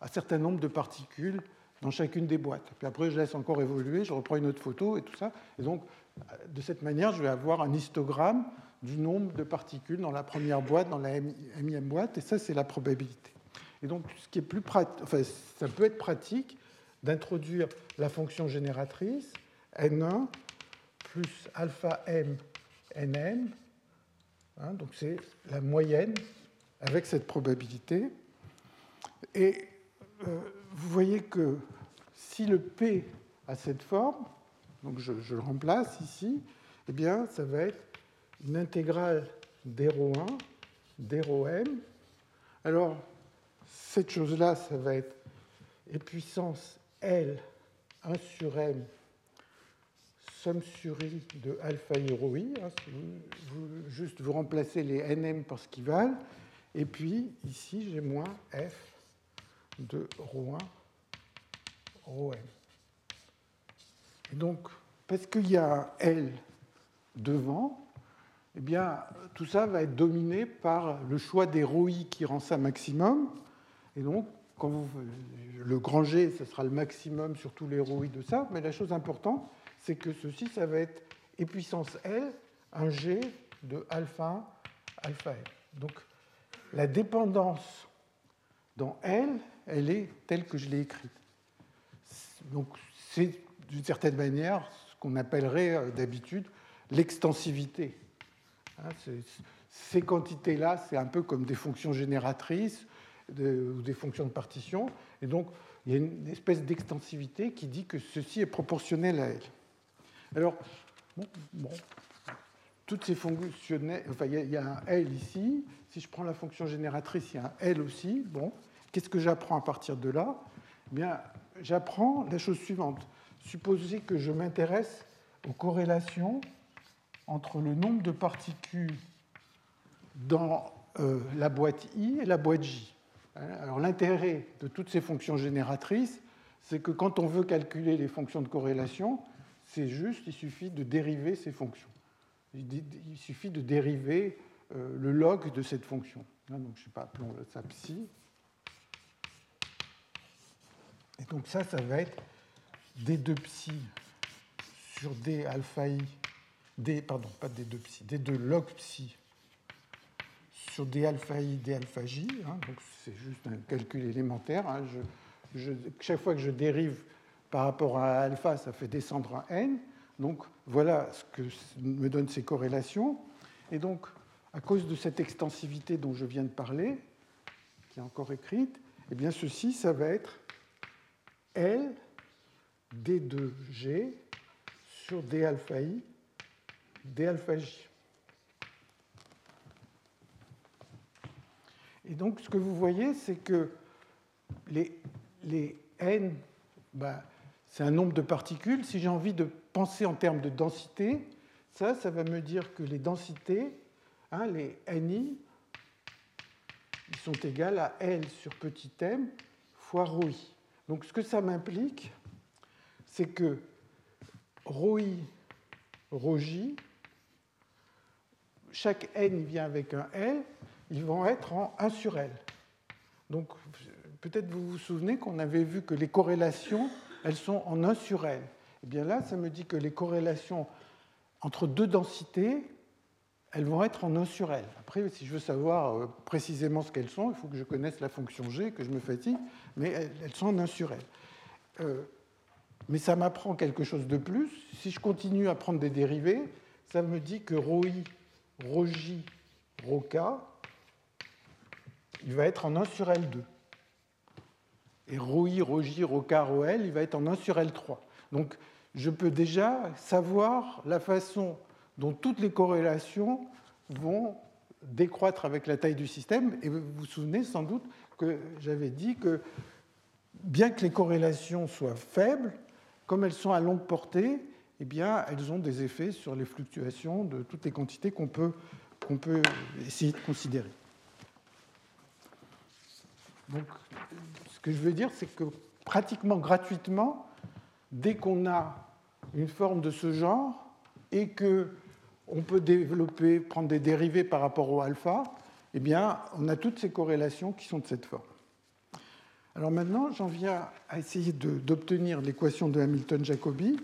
un certain nombre de particules dans chacune des boîtes. Puis après, je laisse encore évoluer, je reprends une autre photo et tout ça. Et donc, de cette manière, je vais avoir un histogramme du nombre de particules dans la première boîte, dans la millième boîte, et ça, c'est la probabilité. Et donc, ce qui est plus enfin, ça peut être pratique d'introduire la fonction génératrice n1 plus alpha m nm, hein, donc c'est la moyenne avec cette probabilité. Et euh, vous voyez que si le P a cette forme, donc je, le remplace ici, eh bien, ça va être une intégrale d1, d m. Alors, cette chose-là, ça va être e puissance L 1 sur m somme sur i de alpha i rho i. Juste vous remplacez les nm par ce qu'ils valent. Et puis ici, j'ai moins f de ρ1, ρm. Et donc, parce qu'il y a un L devant, eh bien, tout ça va être dominé par le choix des ρi qui rend ça maximum. Et donc, quand vous, le grand G, ce sera le maximum sur tous les ρi de ça. Mais la chose importante, c'est que ceci, ça va être e puissance L, un G de alpha 1, alpha L. Donc, la dépendance dans L, elle est telle que je l'ai écrite. Donc c'est d'une certaine manière ce qu'on appellerait euh, d'habitude l'extensivité. Hein, ces quantités-là, c'est un peu comme des fonctions génératrices ou des fonctions de partition. Et donc, il y a une espèce d'extensivité qui dit que ceci est proportionnel à L. Alors, bon, toutes ces fonctions, enfin, il y, a un L ici. Si je prends la fonction génératrice, il y a un L aussi. Bon, Qu'est-ce que j'apprends à partir de là? Eh bien, J'apprends la chose suivante. Supposez que je m'intéresse aux corrélations entre le nombre de particules dans euh, la boîte I et la boîte J. Alors l'intérêt de toutes ces fonctions génératrices, c'est que quand on veut calculer les fonctions de corrélation, c'est juste, il suffit de dériver ces fonctions. Il suffit de dériver euh, le log de cette fonction. Donc, je ne sais pas, appelons ça psi. Et donc ça, ça va être D2 psi sur D alpha i, pardon, pas D2 psi, D2 log psi sur D alpha i, D alpha j. Hein, donc c'est juste un calcul élémentaire. Hein, chaque fois que je dérive par rapport à alpha, ça fait descendre à n. Donc voilà ce que me donnent ces corrélations. Et donc, à cause de cette extensivité dont je viens de parler, qui est encore écrite, eh bien ceci, ça va être L D2G sur D alpha I, D alpha J. Et donc, ce que vous voyez, c'est que les, N, bah, c'est un nombre de particules. Si j'ai envie de penser en termes de densité, ça, ça va me dire que les densités, hein, les NI, ils sont égales à L sur petit m fois ρ i. Donc ce que ça m'implique, c'est que ρi, ρj, chaque n vient avec un L, ils vont être en 1 sur L. Donc peut-être vous vous souvenez qu'on avait vu que les corrélations, elles sont en 1 sur L. Et eh bien là, ça me dit que les corrélations entre deux densités, elles vont être en 1 sur L. Après, si je veux savoir euh, précisément ce qu'elles sont, il faut que je connaisse la fonction G, que je me fatigue, mais elles sont en 1 sur L. Euh, mais ça m'apprend quelque chose de plus. Si je continue à prendre des dérivés, ça me dit que ρi, ρj, ρk, il va être en 1 sur L2. Et ρi, ρj, ρk, ρl, il va être en 1 sur L3. Donc je peux déjà savoir la façon dont toutes les corrélations vont décroître avec la taille du système. Et vous vous souvenez sans doute que j'avais dit que bien que les corrélations soient faibles, comme elles sont à longue portée, eh bien, elles ont des effets sur les fluctuations de toutes les quantités qu'on peut, qu'on peut essayer de considérer. Donc, ce que je veux dire, c'est que pratiquement gratuitement, dès qu'on a une forme de ce genre et que on peut développer, prendre des dérivés par rapport au alpha, eh bien, on a toutes ces corrélations qui sont de cette forme. Alors maintenant, j'en viens à essayer d'obtenir l'équation de Hamilton-Jacobi.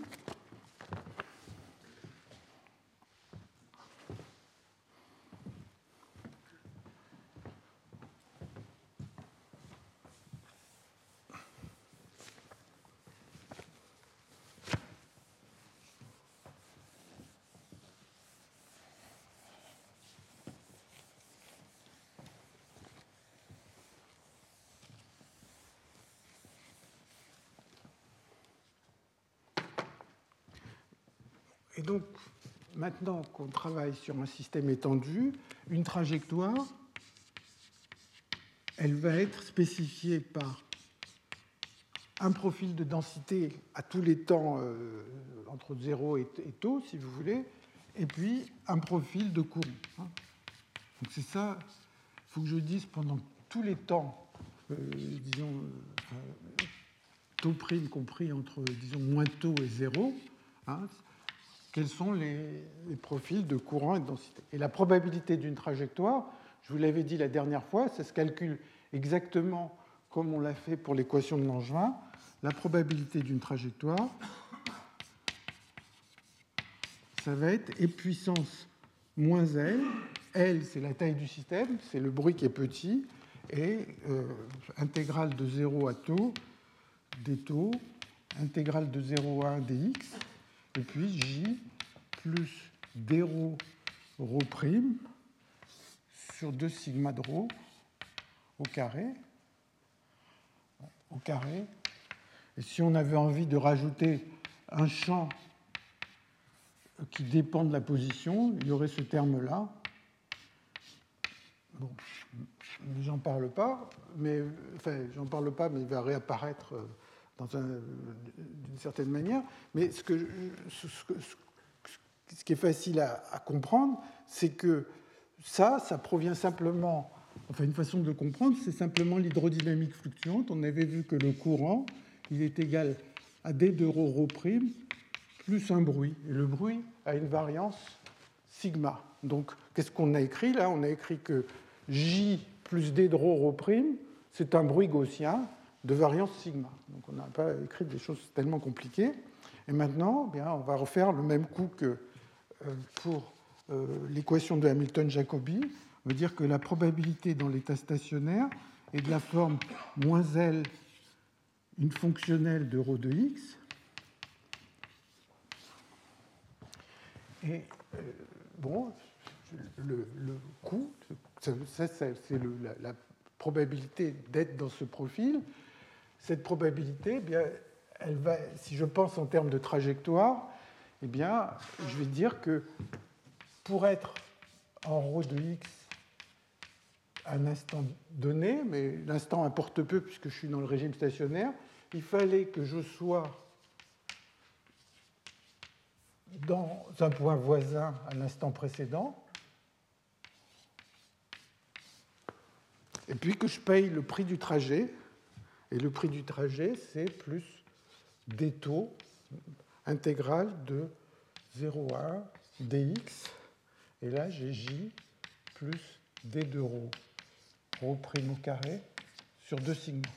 Et donc, maintenant qu'on travaille sur un système étendu, une trajectoire, elle va être spécifiée par un profil de densité à tous les temps euh, entre 0 et, taux, si vous voulez, et puis un profil de courant. Hein. Donc c'est ça, il faut que je dise pendant tous les temps, euh, disons, euh, taux prime compris entre, disons, moins taux et 0, quels sont les, profils de courant et de densité. Et la probabilité d'une trajectoire, je vous l'avais dit la dernière fois, ça se calcule exactement comme on l'a fait pour l'équation de Langevin. La probabilité d'une trajectoire, ça va être E puissance moins L. L, c'est la taille du système, c'est le bruit qui est petit, et euh, intégrale de 0 à taux, des taux, intégrale de 0 à 1 dx, et puis J plus d rho, rho prime sur 2 sigma de rho au carré. Au carré. Et si on avait envie de rajouter un champ qui dépend de la position, il y aurait ce terme-là. Bon, j'en parle pas, mais enfin, j'en parle pas, mais il va réapparaître euh, d'une certaine manière. Mais ce, qui est facile à, comprendre, c'est que ça, ça provient simplement, enfin une façon de comprendre, c'est simplement l'hydrodynamique fluctuante. On avait vu que le courant, il est égal à d de rho prime plus un bruit. Et le bruit a une variance sigma. Donc, qu'est-ce qu'on a écrit là? On a écrit que J plus D de rho prime, c'est un bruit gaussien de variance sigma. Donc on n'a pas écrit des choses tellement compliquées. Et maintenant, eh bien, on va refaire le même coup que euh, pour euh, l'équation de Hamilton-Jacobi. On veut dire que la probabilité dans l'état stationnaire est de la forme moins L, une fonctionnelle de ρ de x. Et euh, bon, le, coût, ça, c'est la probabilité d'être dans ce profil cette probabilité, eh si je pense en termes de trajectoire, eh je vais dire que pour être en ρ de x à un instant donné, mais l'instant importe peu puisque je suis dans le régime stationnaire, il fallait que je sois dans un point voisin à l'instant précédent, et puis que je paye le prix du trajet et le prix du trajet, c'est plus des taux intégral de 0,1 dx. Et là, j'ai j plus d de rho, rho prime au carré, sur 2 sigma.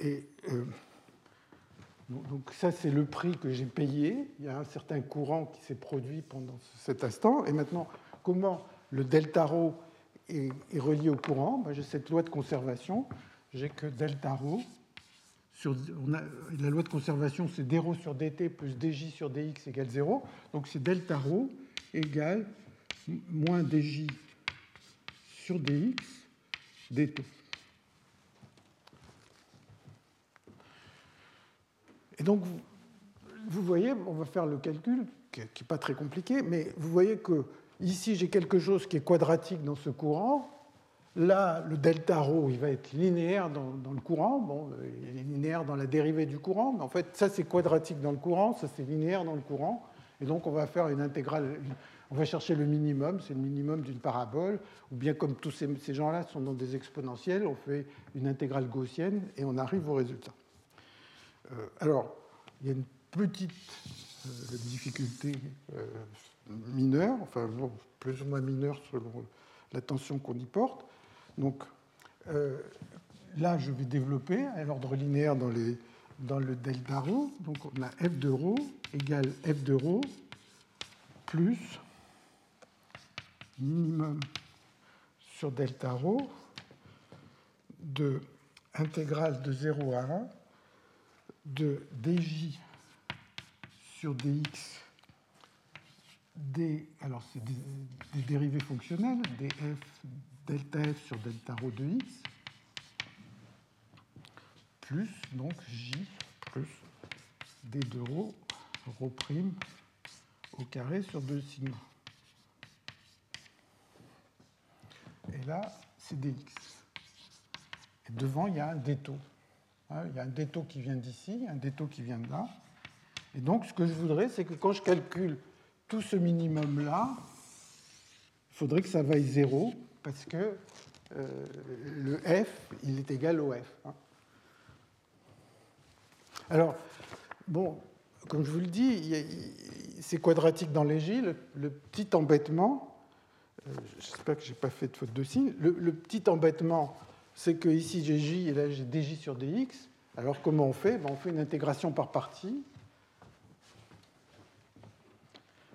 Et euh, donc ça, c'est le prix que j'ai payé. Il y a un certain courant qui s'est produit pendant cet instant. Et maintenant, comment le delta rho est, relié au courant, j'ai cette loi de conservation, j'ai que delta rho. Sur, on a, la loi de conservation, c'est d rho sur dt plus dj sur dx égale 0. Donc c'est delta rho égale moins dj sur dx dt. Et donc, vous voyez, on va faire le calcul, qui n'est pas très compliqué, mais vous voyez que ici, j'ai quelque chose qui est quadratique dans ce courant. Là, le delta rho, il va être linéaire dans, le courant. Bon, il est linéaire dans la dérivée du courant, mais en fait, ça, c'est quadratique dans le courant, ça, c'est linéaire dans le courant. Et donc, on va faire une intégrale, on va chercher le minimum, c'est le minimum d'une parabole, ou bien comme tous ces, gens-là sont dans des exponentielles, on fait une intégrale gaussienne et on arrive au résultat. Euh, alors, il y a une petite euh, difficulté euh, mineure, enfin plus ou moins mineure selon la tension qu'on y porte. Donc là, je vais développer à l'ordre linéaire dans, dans le delta rho. Donc on a f de rho égale f de rho plus minimum sur delta rho de intégrale de 0 à 1 de dj sur dx d, alors c'est des, dérivés fonctionnels, df delta f sur delta rho de x, plus donc j plus d de rho, rho prime au carré sur 2 sigma. Et là, c'est dx. Et devant, il y a un détaux. Hein, il y a un détaux qui vient d'ici, un détaux qui vient de là. Et donc, ce que je voudrais, c'est que quand je calcule tout ce minimum-là, il faudrait que ça vaille 0, parce que euh, le f, il est égal au f. Hein. Alors, bon, comme je vous le dis, c'est quadratique dans les J. Le, petit embêtement, euh, j'espère que je n'ai pas fait de faute de signe, le, petit embêtement, c'est que ici j'ai j et là j'ai dj sur dx. Alors comment on fait? Ben, On fait une intégration par partie.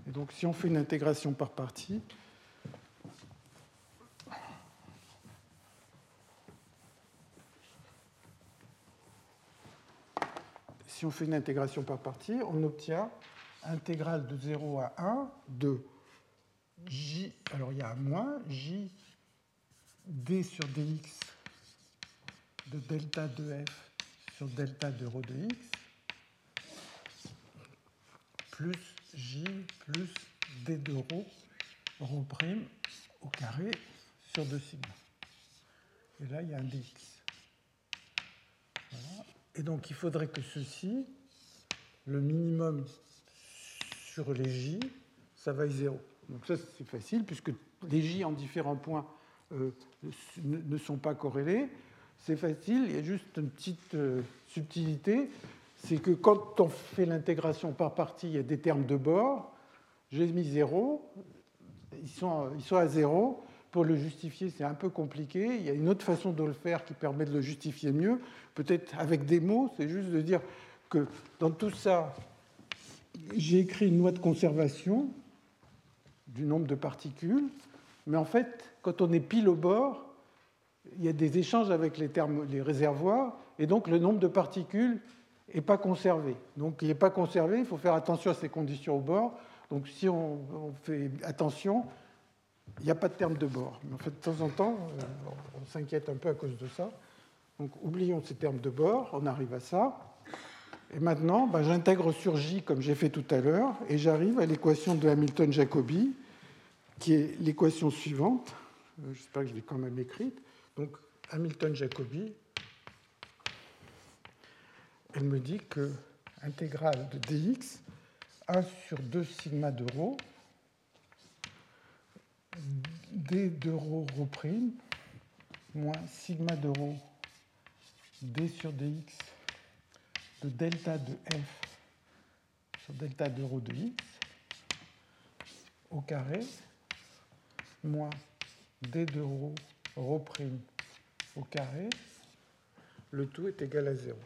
Et donc si on fait une intégration par partie, si on fait une intégration par partie, on obtient intégrale de 0 à 1 de j, alors il y a un moins, j d sur dx de delta de f sur delta de rho de x plus j plus d de rho, rho prime au carré sur 2 sigma. Et là, il y a un dx. Et donc, il faudrait que ceci, le minimum sur les j, ça vaille 0. Donc ça, c'est facile, puisque les j en différents points euh, ne sont pas corrélés c'est facile, il y a juste une petite euh, subtilité, c'est que quand on fait l'intégration par partie, il y a des termes de bord, j'ai mis 0, ils sont, à 0. Pour le justifier, c'est un peu compliqué. Il y a une autre façon de le faire qui permet de le justifier mieux. Peut-être avec des mots, c'est juste de dire que dans tout ça, j'ai écrit une loi de conservation du nombre de particules, mais en fait, quand on est pile au bord, il y a des échanges avec les réservoirs, et donc le nombre de particules n'est pas conservé. Donc il n'est pas conservé, il faut faire attention à ces conditions au bord. Donc si on, fait attention, il n'y a pas de terme de bord. Mais en fait, de temps en temps, euh, on s'inquiète un peu à cause de ça. Donc oublions ces termes de bord, on arrive à ça. Et maintenant, ben, j'intègre sur J comme j'ai fait tout à l'heure, et j'arrive à l'équation de Hamilton-Jacobi, qui est l'équation suivante. Euh, j'espère que je l'ai quand même écrite. Donc, Hamilton-Jacobi, elle me dit que intégrale de dx, 1 sur 2 sigma de rho, d de rho rho prime, moins sigma de rho d sur dx de delta de f sur delta de rho de x au carré, moins d de rho rho prime au carré, le tout est égal à 0.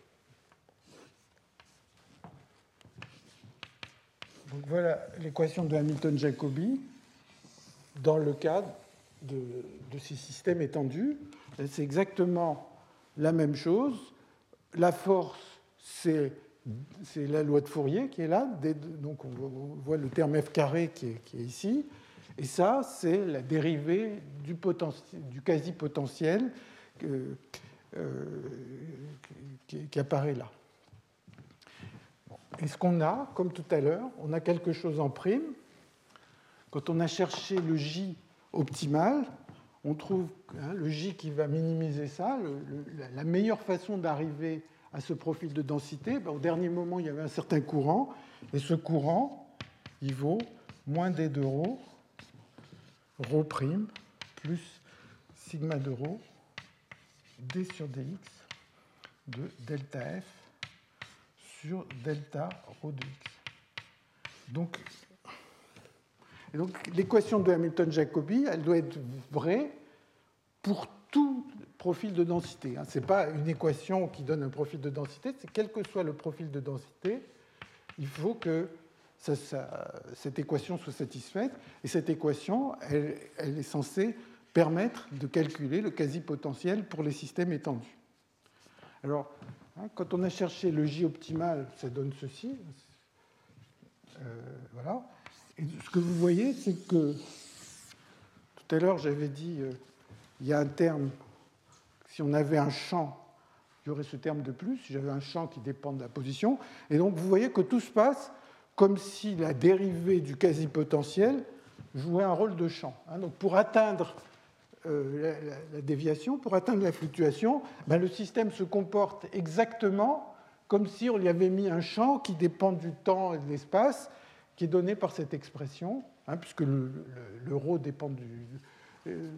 Voilà l'équation de Hamilton-Jacobi dans le cadre de, ces systèmes étendus. C'est exactement la même chose. La force, c'est la loi de Fourier qui est là. Donc on voit le terme f carré qui est ici. Et ça, c'est la dérivée du, quasi-potentiel euh, qui, apparaît là. Et ce qu'on a, comme tout à l'heure, on a quelque chose en prime. Quand on a cherché le J optimal, on trouve hein, le J qui va minimiser ça. la meilleure façon d'arriver à ce profil de densité, ben, au dernier moment, il y avait un certain courant, et ce courant, il vaut moins d de rho, rho prime, plus sigma de rho, d sur dx de delta f sur delta rho de x. Donc, donc l'équation de Hamilton-Jacobi, elle doit être vraie pour tout profil de densité. Hein. Ce n'est pas une équation qui donne un profil de densité, c'est quel que soit le profil de densité, il faut que cette équation soit satisfaite. Et cette équation, elle, est censée permettre de calculer le quasi-potentiel pour les systèmes étendus. Alors, quand on a cherché le J optimal, ça donne ceci. Euh, voilà. Et ce que vous voyez, c'est que tout à l'heure, j'avais dit, euh, il y a un terme, si on avait un champ, il y aurait ce terme de plus, si j'avais un champ qui dépend de la position. Et donc, vous voyez que tout se passe comme si la dérivée du quasi-potentiel jouait un rôle de champ. Hein. Donc, pour atteindre euh, la, déviation, pour atteindre la fluctuation, ben, le système se comporte exactement comme si on lui avait mis un champ qui dépend du temps et de l'espace, qui est donné par cette expression, hein, puisque le, rho dépend du. Euh,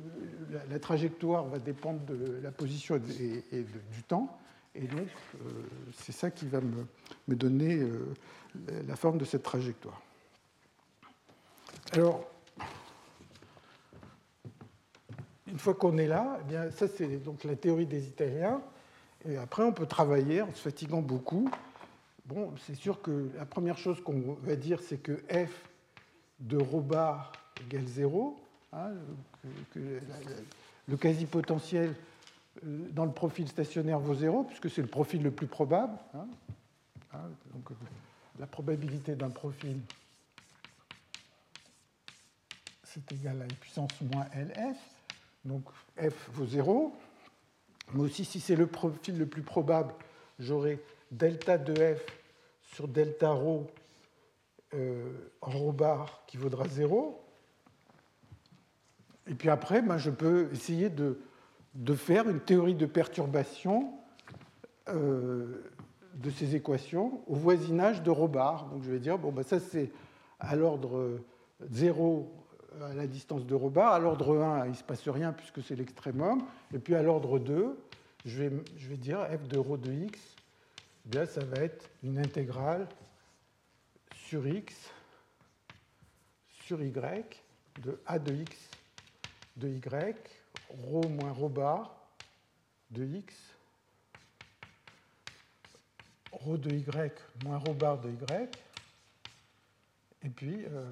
la, trajectoire va dépendre de la position et, du temps. Et donc, euh, c'est ça qui va me, donner la forme de cette trajectoire. Alors, une fois qu'on est là, eh bien, ça c'est donc la théorie des Italiens. Et après, on peut travailler en se fatiguant beaucoup Bon, c'est sûr que la première chose qu'on va dire, c'est que f de rho bar égale 0, hein, que, le quasi-potentiel euh, dans le profil stationnaire vaut 0, puisque c'est le profil le plus probable. Hein. Hein, donc, la probabilité d'un profil, c'est égal à une puissance moins LF. Donc f vaut 0. Mais aussi, si c'est le profil le plus probable, j'aurai delta de f sur delta rho euh, en rho bar qui vaudra 0. Et puis après, ben, je peux essayer de, faire une théorie de perturbation euh, de ces équations au voisinage de rho bar. Donc je vais dire, bon, ben, ça c'est à l'ordre 0 à la distance de rho bar. À l'ordre 1, il ne se passe rien puisque c'est l'extrémum. Et puis à l'ordre 2, je vais, je vais dire f de rho de x bien, ça va être une intégrale sur x sur y de a de x de y, rho moins rho bar de x, rho de y moins rho bar de y. Et puis, euh,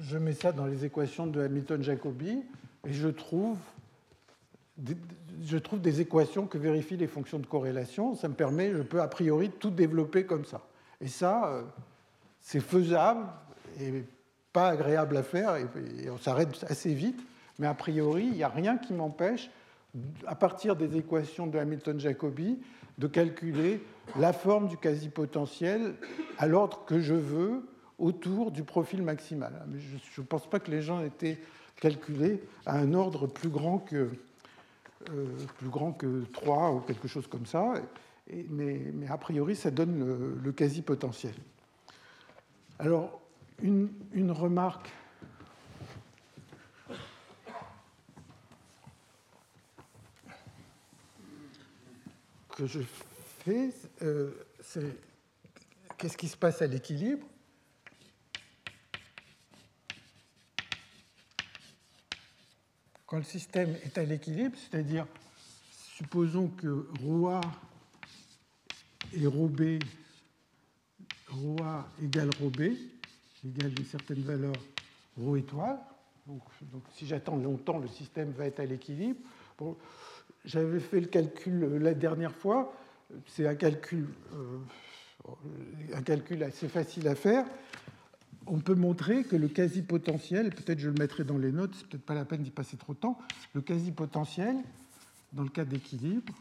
je mets ça dans les équations de Hamilton-Jacobi et je trouve je trouve des équations que vérifient les fonctions de corrélation. Ça me permet, je peux a priori tout développer comme ça. Et ça, euh, c'est faisable et pas agréable à faire, et, on s'arrête assez vite, mais a priori, il n'y a rien qui m'empêche, à partir des équations de Hamilton-Jacobi, de calculer la forme du quasi-potentiel à l'ordre que je veux autour du profil maximal. Mais je ne pense pas que les gens aient été calculés à un ordre plus grand que, euh, plus grand que 3 ou quelque chose comme ça, mais, a priori, ça donne le, quasi-potentiel. Alors, une, une, remarque. que je fais, euh, c'est qu'est-ce qui se passe à l'équilibre? quand le système est à l'équilibre, c'est-à-dire, supposons que ρ A et ρ B, ρ A égale ρ B, égale une certaine valeur ρ étoile. Donc, si j'attends longtemps, le système va être à l'équilibre. Bon, J'avais fait le calcul la dernière fois. C'est un calcul, euh, un calcul assez facile à faire on peut montrer que le quasi-potentiel, peut-être je le mettrai dans les notes, c'est peut-être pas la peine d'y passer trop de temps, le quasi-potentiel, dans le cas d'équilibre,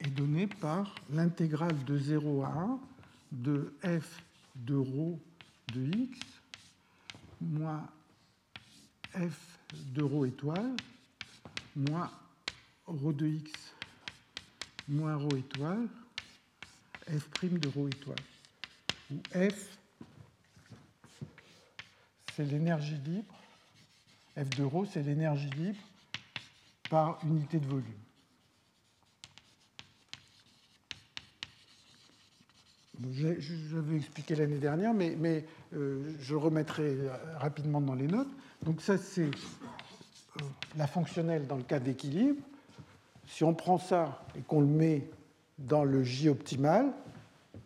est donné par l'intégrale de 0 à 1 de f de rho de x moins f de rho étoile moins rho de x moins rho étoile f prime de rho étoile où f, c'est l'énergie libre, f de ρ, c'est l'énergie libre par unité de volume. J'avais expliqué l'année dernière, mais, mais euh, je remettrai rapidement dans les notes. Donc ça, c'est euh, la fonctionnelle dans le cas d'équilibre. Si on prend ça et qu'on le met dans le J optimal,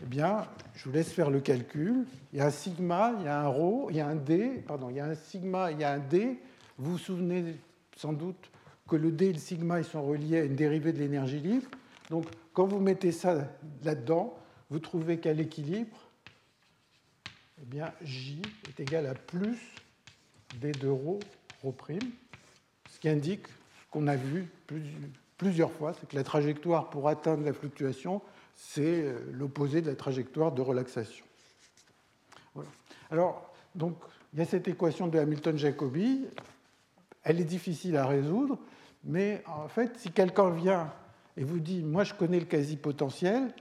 eh bien, je vous laisse faire le calcul. Il y a un sigma, il y a un rho, il y a un d, pardon, il y a un sigma, il y a un d. Vous vous souvenez sans doute que le d et le sigma ils sont reliés à une dérivée de l'énergie libre. Donc, quand vous mettez ça là-dedans, vous trouvez qu'à l'équilibre, eh bien, J est égal à plus d de rho, prime, ce qui indique ce qu'on a vu plusieurs fois, c'est que la trajectoire pour atteindre la fluctuation, c'est euh, l'opposé de la trajectoire de relaxation. Alors, donc, il y a cette équation de Hamilton-Jacobi, elle est difficile à résoudre, mais en fait, si quelqu'un vient et vous dit, moi je connais le quasi-potentiel,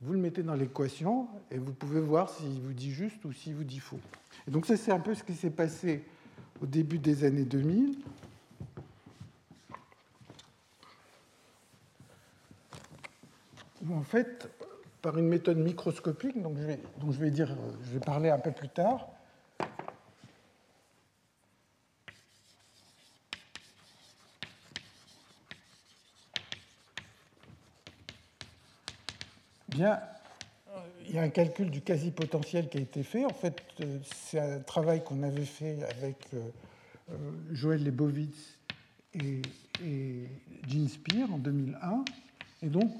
vous le mettez dans l'équation et vous pouvez voir s'il vous dit juste ou s'il vous dit faux. Et donc ça, c'est un peu ce qui s'est passé au début des années 2000. En fait, par une méthode microscopique, donc je vais, dont je vais, dire, je vais parler un peu plus tard, Bien, il y a un calcul du quasi-potentiel qui a été fait. En fait, euh, c'est un travail qu'on avait fait avec euh, euh, Joël Lebovitz et, et Jean Spear en 2001. Et donc,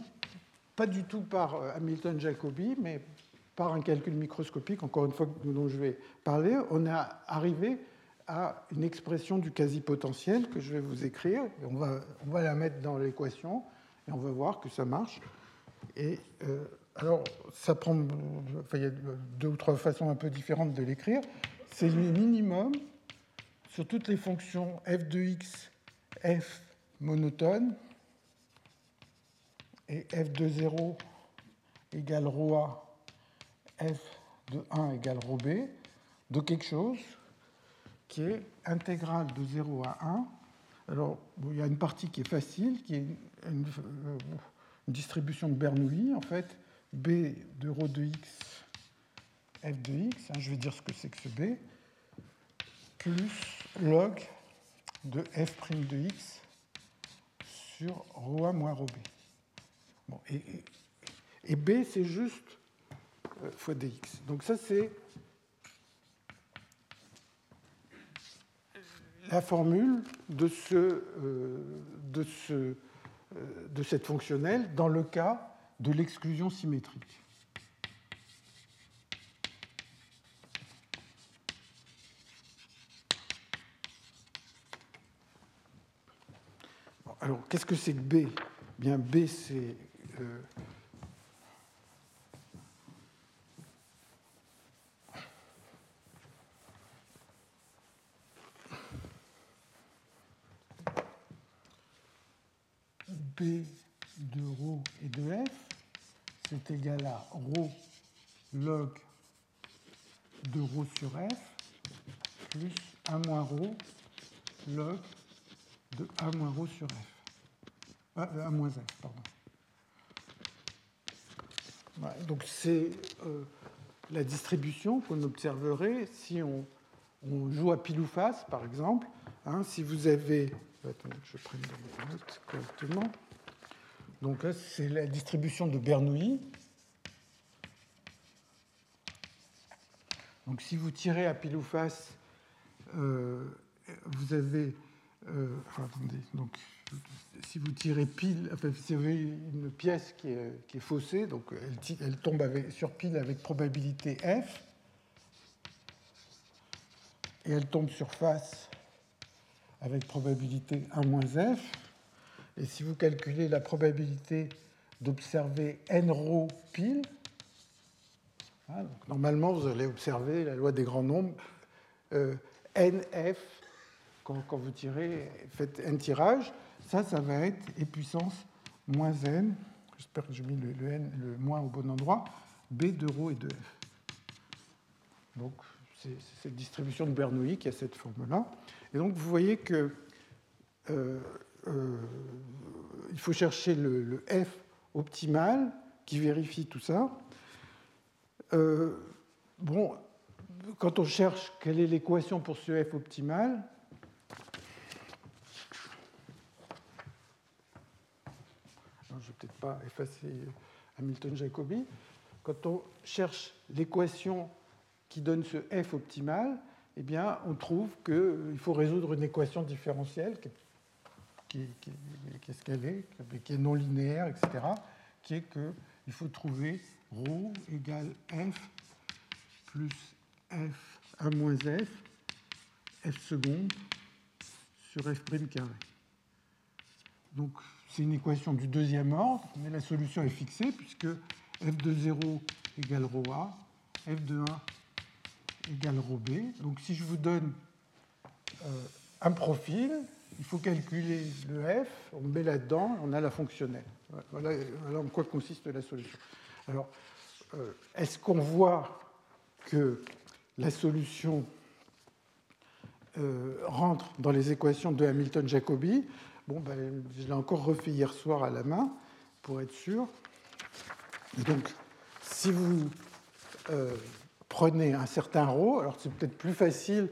pas du tout par Hamilton-Jacobi, mais par un calcul microscopique, encore une fois dont je vais parler, on a arrivé à une expression du quasi-potentiel que je vais vous écrire. On, va, on va la mettre dans l'équation et on va voir que ça marche. Et euh, alors, ça prend, il y a deux ou trois façons un peu différentes de l'écrire. C'est le minimum sur toutes les fonctions f de x, f monotone, et f de 0 égale ρ a, f de 1 égale ρ b, de quelque chose qui est intégrale de 0 à 1. Alors, il y a une partie qui est facile, qui est une, euh, une distribution de Bernoulli, en fait, B de ρ de x, f de x, hein, je vais dire ce que c'est que ce B, plus log de f' de x sur ρa moins ρb. Et, B, c'est juste euh, fois dx. Donc ça, c'est la formule de, ce, euh, euh, de cette fonctionnelle dans le cas de l'exclusion symétrique. Alors, qu'est-ce que c'est que B? Bien, B, c'est euh, P de ρ et de F, c'est égal à ρ log de ρ sur F plus 1 moins ρ log de A moins ρ sur F. Ah, A moins F, pardon. donc c'est euh, la distribution qu'on observerait si on, joue à pile ou face, par exemple. Hein, si vous avez Attendez je prenne les notes correctement. Donc là, c'est la distribution de Bernoulli. Donc si vous tirez à pile ou face, euh, vous avez. Euh, donc si vous tirez pile, si vous avez une pièce qui est, faussée, donc elle, tombe sur pile avec probabilité F, et elle tombe sur face avec probabilité 1 moins f. Et si vous calculez la probabilité d'observer n rho pile. Hein, normalement, vous allez observer la loi des grands nombres, euh, nf, quand, vous tirez, faites n tirages, ça, ça va être e puissance moins n, j'espère que j'ai mis le, n, le moins au bon endroit, b de rho et de f. Donc, c'est cette distribution de Bernoulli qui a cette forme-là. Et donc, vous voyez que euh, euh, il faut chercher le, f optimal qui vérifie tout ça. Euh, bon, quand on cherche quelle est l'équation pour ce f optimal, je ne vais peut-être pas effacer Hamilton-Jacobi. Quand on cherche l'équation qui donne ce f optimal, eh bien, on trouve qu'il faut résoudre une équation différentielle qu'elle est, qui est non linéaire, etc., qui est qu'il faut trouver ρ égale f plus f 1 moins f, f seconde sur f prime carré. Donc c'est une équation du deuxième ordre, mais la solution est fixée puisque f de 0 égale ρ a, f de 1 égale ρ b. Donc si je vous donne euh, un profil, il faut calculer le f, on met là-dedans, on a la fonctionnelle. Voilà, en quoi consiste la solution. Alors, euh, est-ce qu'on voit que la solution euh, rentre dans les équations de Hamilton-Jacobi? Bon, ben, je l'ai encore refait hier soir à la main pour être sûr. donc, si vous euh, prenez un certain ρ, alors c'est peut-être plus facile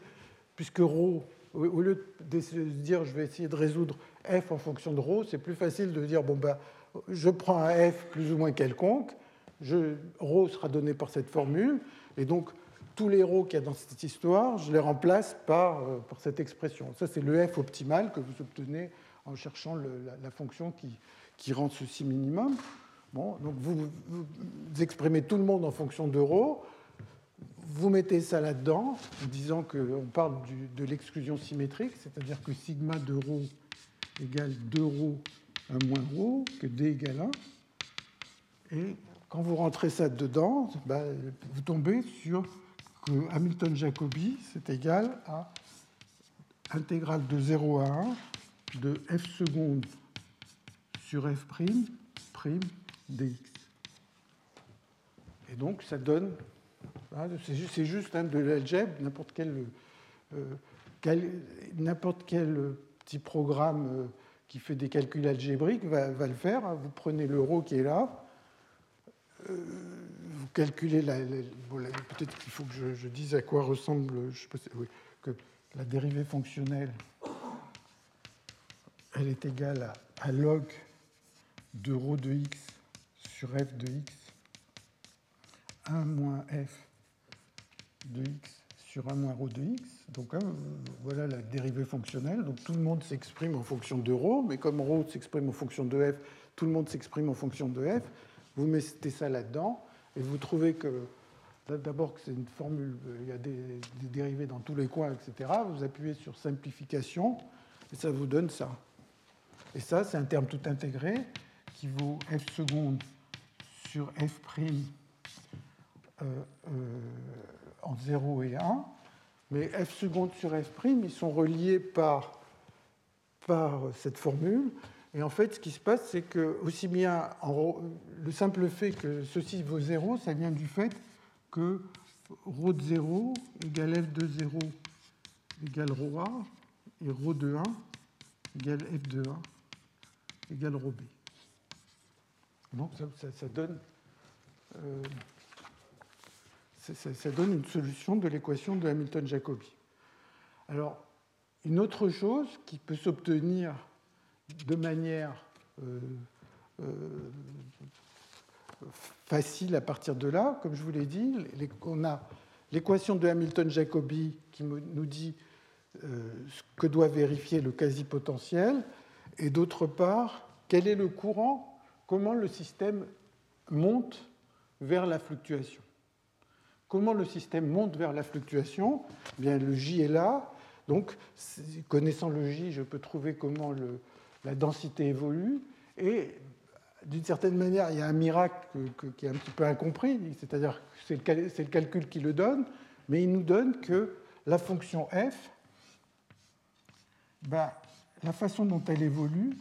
puisque ρ au lieu de se dire je vais essayer de résoudre f en fonction de ρ, c'est plus facile de dire bon ben, je prends un f plus ou moins quelconque, je, ρ sera donné par cette formule, et donc tous les ρ qu'il y a dans cette histoire, je les remplace par, euh, par cette expression. Ça, c'est le f optimal que vous obtenez en cherchant la, fonction qui, rend ceci minimum. Bon, donc vous, exprimez tout le monde en fonction de rho, vous mettez ça là-dedans, en disant qu'on parle de l'exclusion symétrique, c'est-à-dire que sigma de rho égale 2 rho moins rho, que d égale 1. Et quand vous rentrez ça dedans, bah, vous tombez sur que Hamilton-Jacobi, c'est égal à intégrale de 0 à 1 de f seconde sur f prime, prime dx. Et donc, ça donne ah, c'est juste, hein, de l'algèbre, n'importe quel, euh, quel petit programme euh, qui fait des calculs algébriques va, le faire. Hein. Vous prenez l'euro qui est là, euh, vous calculez la. Peut-être qu'il faut que je, dise à quoi ressemble. Que la dérivée fonctionnelle, elle est égale à, log de ρ de x sur f de x, 1 moins f de x sur 1 moins rho de x. Donc hein, voilà la dérivée fonctionnelle. Donc tout le monde s'exprime en fonction de rho, mais comme rho s'exprime en fonction de f, tout le monde s'exprime en fonction de f. Vous mettez ça là-dedans et vous trouvez que d'abord que c'est une formule, il y a des, des, dérivés dans tous les coins, etc. Vous appuyez sur simplification et ça vous donne ça. Et ça, c'est un terme tout intégré qui vaut f seconde sur f prime euh, euh, en 0 et 1, mais f seconde sur f prime, ils sont reliés par, par cette formule. Et en fait, ce qui se passe, c'est que aussi bien en, le simple fait que ceci vaut 0, ça vient du fait que ρ de 0 égale f de 0 égale ρ a, et ρ de 1 égale f de 1 égale ρ b. Donc ça, ça, donne ça, donne une solution de l'équation de Hamilton-Jacobi. Alors, une autre chose qui peut s'obtenir de manière euh, euh, facile à partir de là, comme je vous l'ai dit, on a l'équation de Hamilton-Jacobi qui nous dit euh, ce que doit vérifier le quasi-potentiel, et d'autre part, quel est le courant, comment le système monte vers la fluctuation? Comment le système monte vers la fluctuation? Eh Bien, Le J est là. Donc, connaissant le J, je peux trouver comment la densité évolue. Et d'une certaine manière, il y a un miracle qui est un petit peu incompris, c'est-à-dire que c'est le, calcul qui le donne, mais il nous donne que la fonction f, ben, la façon dont elle évolue,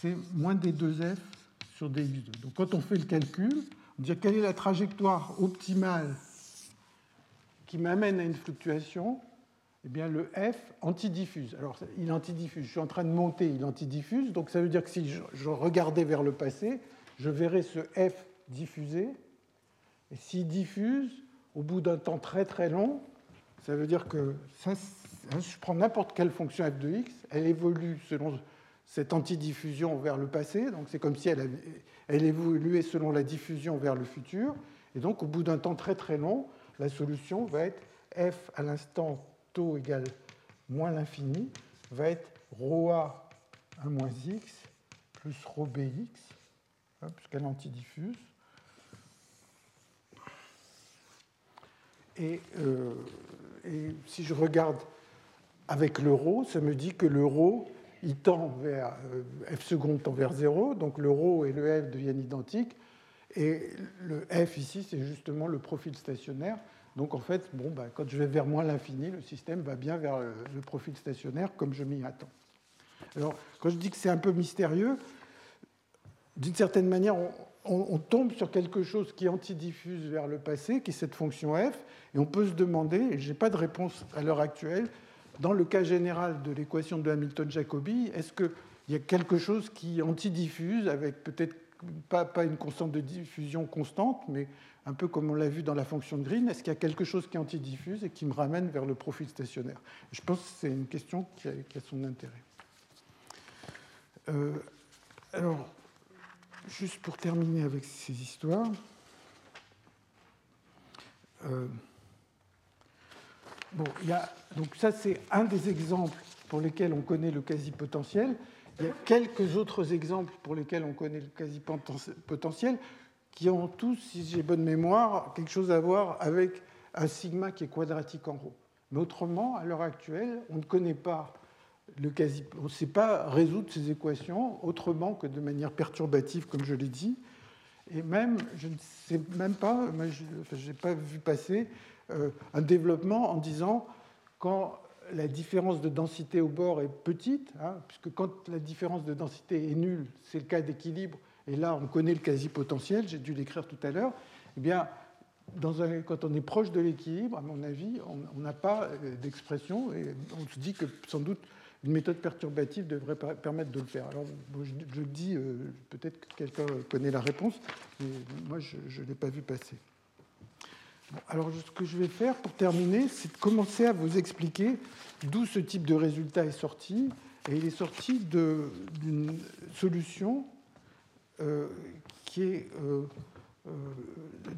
c'est moins d2f sur dx2. Donc quand on fait le calcul, on dit quelle est la trajectoire optimale qui m'amène à une fluctuation? Eh bien, le F antidiffuse. Alors, il antidiffuse. Je suis en train de monter, il antidiffuse. Donc, ça veut dire que si je regardais vers le passé, je verrais ce F diffuser. Et s'il diffuse, au bout d'un temps très très long, ça veut dire que ça, je prends n'importe quelle fonction f de x, elle évolue selon cette antidiffusion vers le passé. Donc, c'est comme si elle, évoluait selon la diffusion vers le futur. Et donc, au bout d'un temps très très long, la solution va être f à l'instant taux égale moins l'infini va être ρA 1 moins x plus ρBx, hein, puisqu'elle antidiffuse. Euh, et, si je regarde avec l'euro, ça me dit que l'euro, il tend vers euh, f seconde tend vers 0, donc l'euro et le f deviennent identiques. Et le f ici, c'est justement le profil stationnaire. Donc en fait, bon, bah, quand je vais vers moins l'infini, le système va bien vers le profil stationnaire comme je m'y attends. Alors quand je dis que c'est un peu mystérieux, d'une certaine manière, on, tombe sur quelque chose qui antidiffuse vers le passé, qui est cette fonction f, et on peut se demander, et je n'ai pas de réponse à l'heure actuelle, dans le cas général de l'équation de Hamilton-Jacobi, est-ce qu'il y a quelque chose qui antidiffuse avec peut-être pas, pas, une constante de diffusion constante, mais un peu comme on l'a vu dans la fonction de Green, est-ce qu'il y a quelque chose qui antidiffuse et qui me ramène vers le profil stationnaire? Je pense que c'est une question qui a, son intérêt. Euh, alors, juste pour terminer avec ces histoires, euh, bon, donc ça c'est un des exemples pour lesquels on connaît le quasi-potentiel. Il y a quelques autres exemples pour lesquels on connaît le quasi-potentiel qui ont tous, si j'ai bonne mémoire, quelque chose à voir avec un sigma qui est quadratique en rho. Mais autrement, à l'heure actuelle, on ne connaît pas le quasi, on ne sait pas résoudre ces équations autrement que de manière perturbative, comme je l'ai dit. Et même, je ne sais même pas, je n'ai pas vu passer un développement en disant quand la différence de densité au bord est petite, hein, puisque quand la différence de densité est nulle, c'est le cas d'équilibre, et là on connaît le quasi-potentiel, j'ai dû l'écrire tout à l'heure, eh bien, quand on est proche de l'équilibre, à mon avis, on n'a pas euh, d'expression, et on se dit que sans doute une méthode perturbative devrait permettre de le faire. Alors, je, le dis, euh, peut-être que quelqu'un connaît la réponse, mais moi, je ne l'ai pas vu passer. Alors, ce que je vais faire pour terminer, c'est de commencer à vous expliquer d'où ce type de résultat est sorti. Et il est sorti d'une solution euh, qui est euh, euh,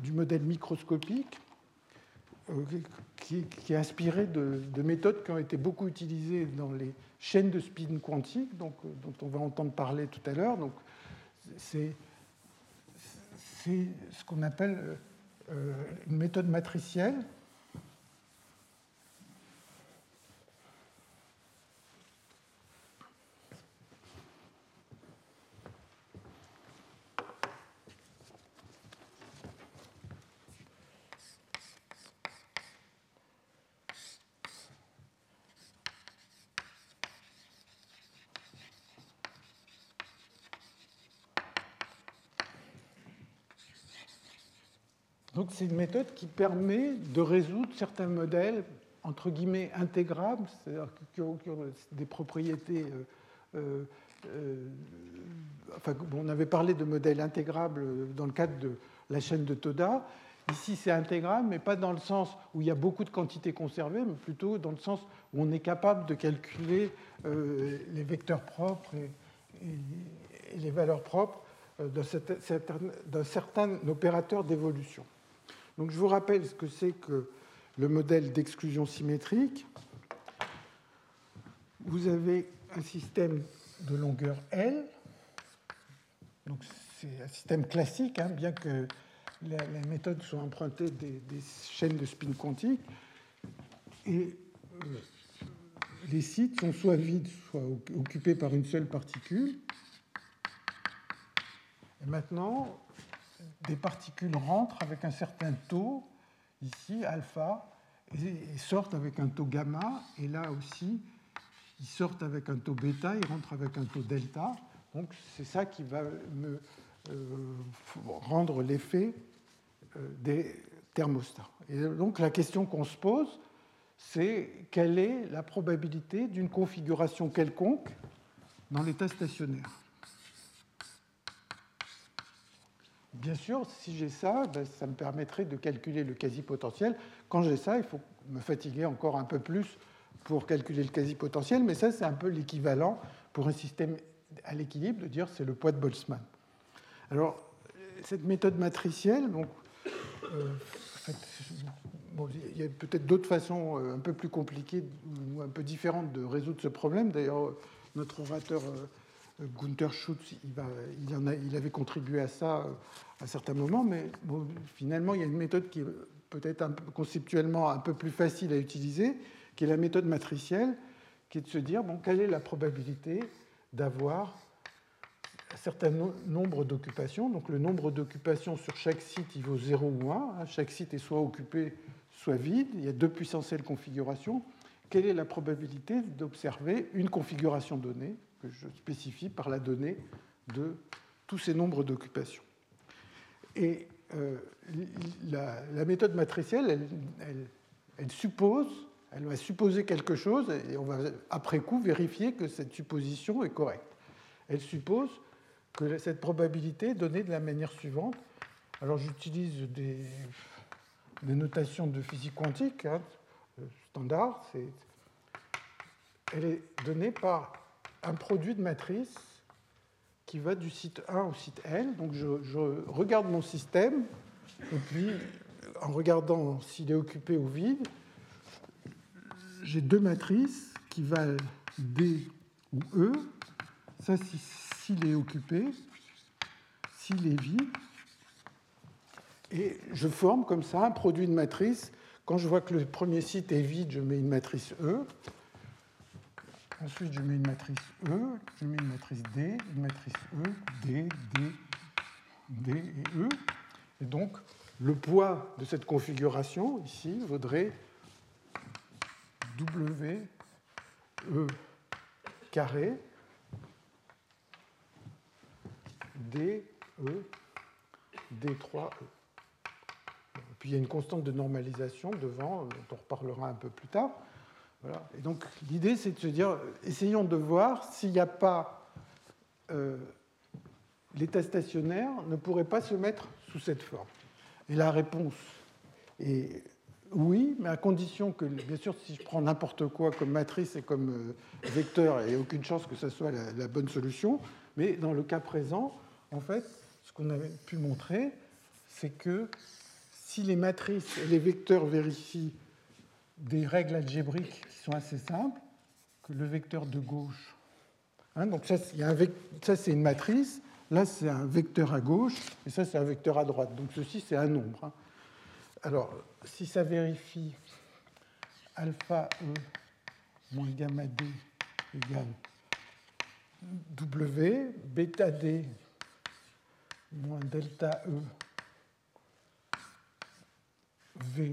du modèle microscopique, qui, est inspiré de, méthodes qui ont été beaucoup utilisées dans les chaînes de spin quantique, donc, dont on va entendre parler tout à l'heure. Donc, c'est ce qu'on appelle une méthode matricielle Donc c'est une méthode qui permet de résoudre certains modèles entre guillemets intégrables, c'est-à-dire qui ont, des propriétés. Euh, euh, euh, enfin, on avait parlé de modèles intégrables dans le cadre de la chaîne de Toda. Ici, c'est intégrable, mais pas dans le sens où il y a beaucoup de quantités conservées, mais plutôt dans le sens où on est capable de calculer les vecteurs propres et, les valeurs propres d'un certain opérateur d'évolution. Donc je vous rappelle ce que c'est que le modèle d'exclusion symétrique. Vous avez un système de longueur L. Donc c'est un système classique, hein, bien que les méthodes soient empruntées des, chaînes de spin quantique. Et euh, les sites sont soit vides, soit occupés par une seule particule. maintenant, des particules rentrent avec un certain taux, ici, alpha, et sortent avec un taux gamma, et là aussi, ils sortent avec un taux bêta, ils rentrent avec un taux delta. Donc c'est ça qui va me euh, rendre l'effet euh, des thermostats. Et donc la question qu'on se pose, c'est quelle est la probabilité d'une configuration quelconque dans l'état stationnaire. Bien sûr, si j'ai ça, ben, ça me permettrait de calculer le quasi-potentiel. Quand j'ai ça, il faut me fatiguer encore un peu plus pour calculer le quasi-potentiel, mais ça, c'est un peu l'équivalent pour un système à l'équilibre de dire c'est le poids de Boltzmann. Alors, cette méthode matricielle, euh, il y a peut-être d'autres façons euh, un peu plus compliquées ou un peu différentes de résoudre ce problème. D'ailleurs, notre orateur euh, Gunther Schutz, il, avait contribué à ça à certains moments, mais finalement, il y a une méthode qui est peut-être conceptuellement un peu plus facile à utiliser, qui est la méthode matricielle, qui est de se dire bon, quelle est la probabilité d'avoir un certain nombre d'occupations. Donc le nombre d'occupations sur chaque site, il vaut 0 ou 1. Hein. Chaque site est soit occupé, soit vide. Il y a deux puissance L configurations. Quelle est la probabilité d'observer une configuration donnée, que je spécifie par la donnée de tous ces nombres d'occupations Et euh, la, méthode matricielle, elle suppose elle va supposer quelque chose et on va après coup vérifier que cette supposition est correcte. Elle suppose que cette probabilité est donnée de la manière suivante. Alors j'utilise des, notations de physique quantique hein, standard. elle est donnée par un produit de matrice qui va du site 1 au site N. Donc je, je regarde mon système et puis en regardant s'il est occupé ou vide, j'ai deux matrices qui valent D ou E. Ça, s'il est occupé, s'il est vide. Et je forme comme ça un produit de matrice. Quand je vois que le premier site est vide, je mets une matrice E. Ensuite, je mets une matrice E, je mets une matrice D, une matrice E, D, D, D et E. Et donc, le poids de cette configuration, ici, vaudrait W E carré D E D3E. Puis il y a une constante de normalisation devant, dont on reparlera un peu plus tard. Et donc l'idée, c'est de se dire, essayons de voir s'il n'y a pas euh, l'état stationnaire ne pourrait pas se mettre sous cette forme. Et la réponse est oui, mais à condition que, bien sûr, si je prends n'importe quoi comme matrice et comme euh, vecteur, il n'y a aucune chance que ce soit la, bonne solution. Mais dans le cas présent, en fait, ce qu'on avait pu montrer, c'est que si les matrices et les vecteurs vérifient des règles algébriques qui sont assez simples, que le vecteur de gauche, hein, donc ça, c'est une matrice, là c'est un vecteur à gauche, et ça c'est un vecteur à droite. Donc ceci c'est un nombre. Hein. Alors, si ça vérifie alpha E moins gamma D égale W, bêta D moins delta E V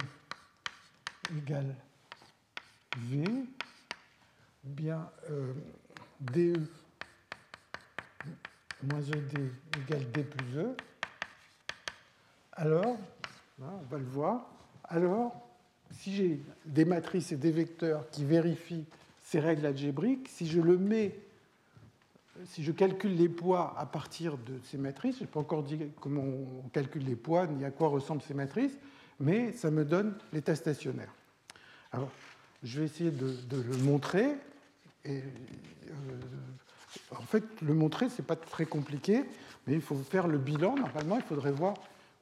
égale V, bien euh, DE moins ED égale D plus E, alors Hein, on va le voir. Alors, si j'ai des matrices et des vecteurs qui vérifient ces règles algébriques, si je le mets, si je calcule les poids à partir de ces matrices, je n'ai pas encore dit comment on calcule les poids ni à quoi ressemblent ces matrices, mais ça me donne l'état stationnaire. Alors, je vais essayer de, le montrer. Euh, en fait, le montrer, ce n'est pas très compliqué, mais il faut faire le bilan. Normalement, il faudrait voir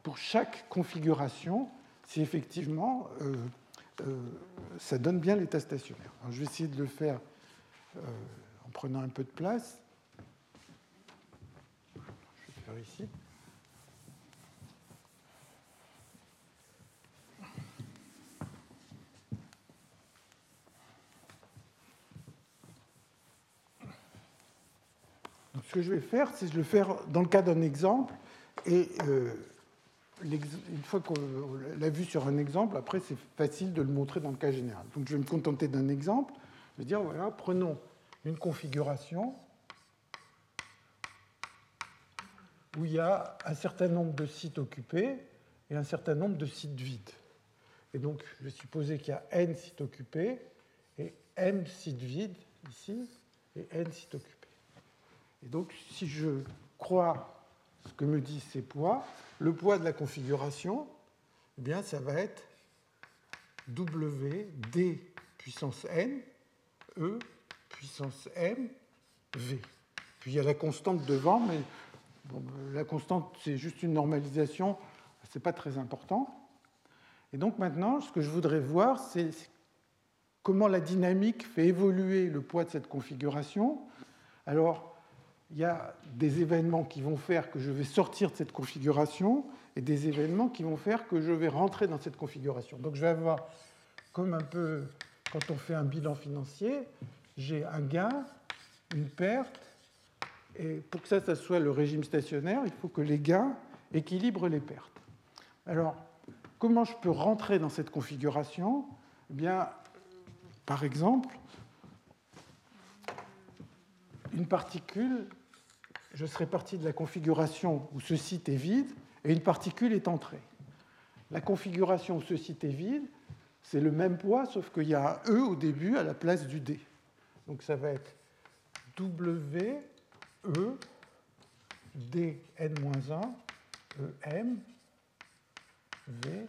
pour chaque configuration si effectivement euh, euh, ça donne bien l'état stationnaire. je vais essayer de le faire en prenant un peu de place. Je vais faire ici. Ce que je vais faire, c'est de le faire dans le cas d'un exemple Et une fois qu'on l'a vu sur un exemple, après c'est facile de le montrer dans le cas général. Donc je vais me contenter d'un exemple. Je vais dire, voilà, prenons une configuration où il y a un certain nombre de sites occupés et un certain nombre de sites vides. Et donc, je vais supposer qu'il y a n sites occupés et m sites vides ici et n sites occupés. Et donc, si je crois ce que me disent ces poids, le poids de la configuration, eh bien, ça va être W D puissance n, E puissance m, V. Puis il y a la constante devant, mais la constante, c'est juste une normalisation, ce n'est pas très important. Et donc maintenant, ce que je voudrais voir, c'est comment la dynamique fait évoluer le poids de cette configuration. Alors, il y a des événements qui vont faire que je vais sortir de cette configuration et des événements qui vont faire que je vais rentrer dans cette configuration. Donc je vais avoir, comme un peu quand on fait un bilan financier, j'ai un gain, une perte, et pour que ça, soit le régime stationnaire, il faut que les gains équilibrent les pertes. Alors, comment je peux rentrer dans cette configuration? Eh bien, par exemple, une particule, je serais parti de la configuration où ce site est vide et une particule est entrée. La configuration où ce site est vide, c'est le même poids, sauf qu'il y a un E au début à la place du D. Donc ça va être W, E, D, N-1, E, M, V,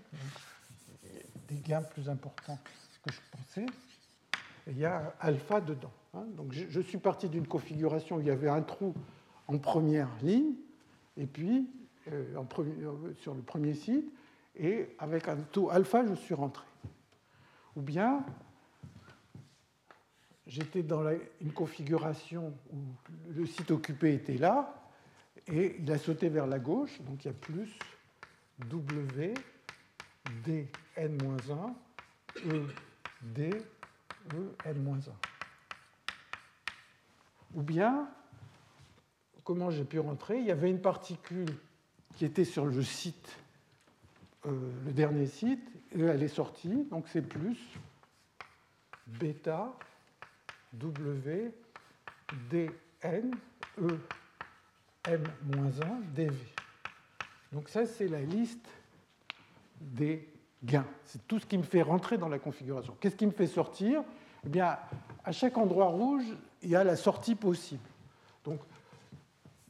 des gains plus importants que ce que je pensais. Il y a alpha dedans. Hein. Donc je, suis parti d'une configuration où il y avait un trou en première ligne, et puis euh, euh, sur le premier site, et avec un taux alpha, je suis rentré. Ou bien j'étais dans une configuration où le site occupé était là, et il a sauté vers la gauche, donc il y a plus W, D, N-1, E, D, E, N-1. Ou bien, comment j'ai pu rentrer Il y avait une particule qui était sur le site, euh, le dernier site, elle est sortie, donc c'est plus bêta W dn E M-1 dV. Donc ça, c'est la liste des gains. C'est tout ce qui me fait rentrer dans la configuration. Qu'est-ce qui me fait sortir? Eh bien, à chaque endroit rouge, il y a la sortie possible.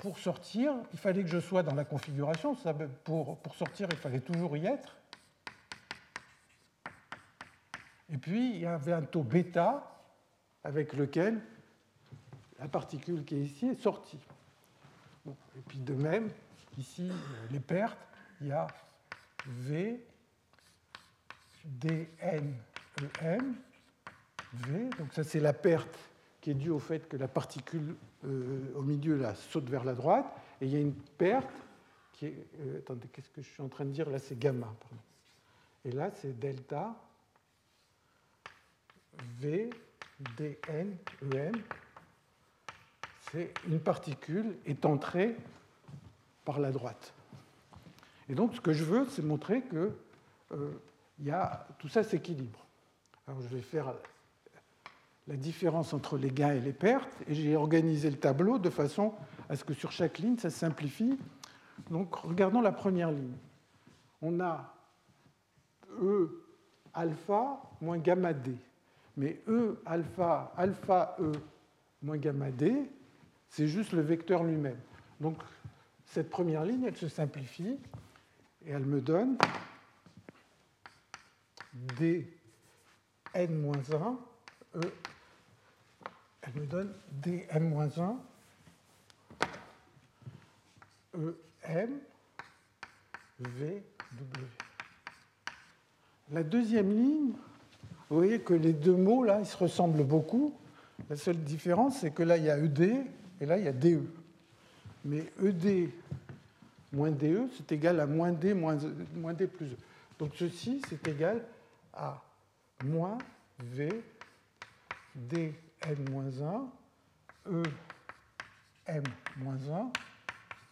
Pour sortir, il fallait que je sois dans la configuration. Pour, pour sortir, il fallait toujours y être. Et puis, il y avait un taux bêta avec lequel la particule qui est ici est sortie. et puis de même, ici, les pertes, il y a V, DN, EM, V. Donc ça, c'est la perte qui est due au fait que la particule euh, au milieu là, saute vers la droite. Et il y a une perte qui est... Euh, attendez, qu'est-ce que je suis en train de dire Là, c'est gamma. Et là, c'est delta V DN, EM, c'est une particule est entrée par la droite. Et donc, ce que je veux, c'est montrer que euh, y a, tout ça s'équilibre. Alors, je vais faire la différence entre les gains et les pertes, et j'ai organisé le tableau de façon à ce que sur chaque ligne, ça simplifie. Donc, regardons la première ligne. On a E alpha moins gamma D. Mais E alpha, alpha E moins gamma D, c'est juste le vecteur lui-même. Donc cette première ligne, elle se simplifie et elle me donne dn-1, E, elle me donne dm-1 em vw. La deuxième ligne, vous voyez que les deux mots, là, ils se ressemblent beaucoup. La seule différence, c'est que là, il y a ED et là, il y a DE. Mais ED moins DE, c'est égal à moins D moins, moins D plus E. Donc ceci, c'est égal à moins V D m-1, E m-1,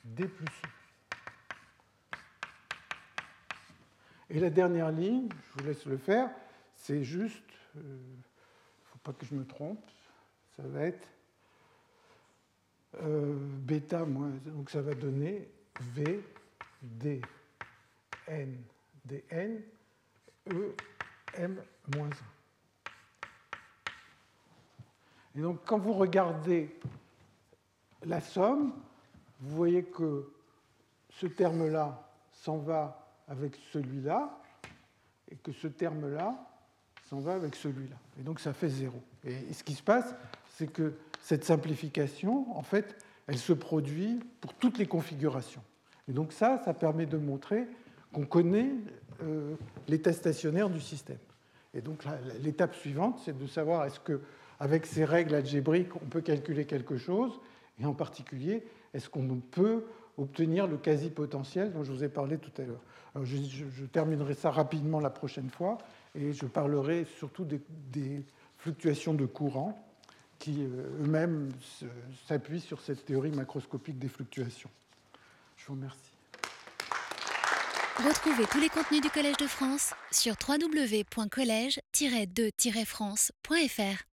D plus E. Et la dernière ligne, je vous laisse le faire, c'est juste, il ne faut pas que je me trompe, ça va être euh, bêta moins, donc ça va donner V, D, N, D, N, E, M moins 1. Et donc quand vous regardez la somme, vous voyez que ce terme-là s'en va avec celui-là, et que ce terme-là s'en va avec celui-là. Et donc ça fait zéro. Et ce qui se passe, c'est que cette simplification, en fait, elle se produit pour toutes les configurations. Et donc ça, ça permet de montrer qu'on connaît euh, l'état stationnaire du système. Et donc l'étape suivante, c'est de savoir est-ce qu'avec ces règles algébriques, on peut calculer quelque chose, et en particulier, est-ce qu'on peut obtenir le quasi-potentiel dont je vous ai parlé tout à l'heure. Je, je, terminerai ça rapidement la prochaine fois, et je parlerai surtout des fluctuations de courant qui euh, eux-mêmes s'appuient sur cette théorie macroscopique des fluctuations. Je vous remercie. Retrouvez tous les contenus du Collège de France sur www.colège-2-france.fr.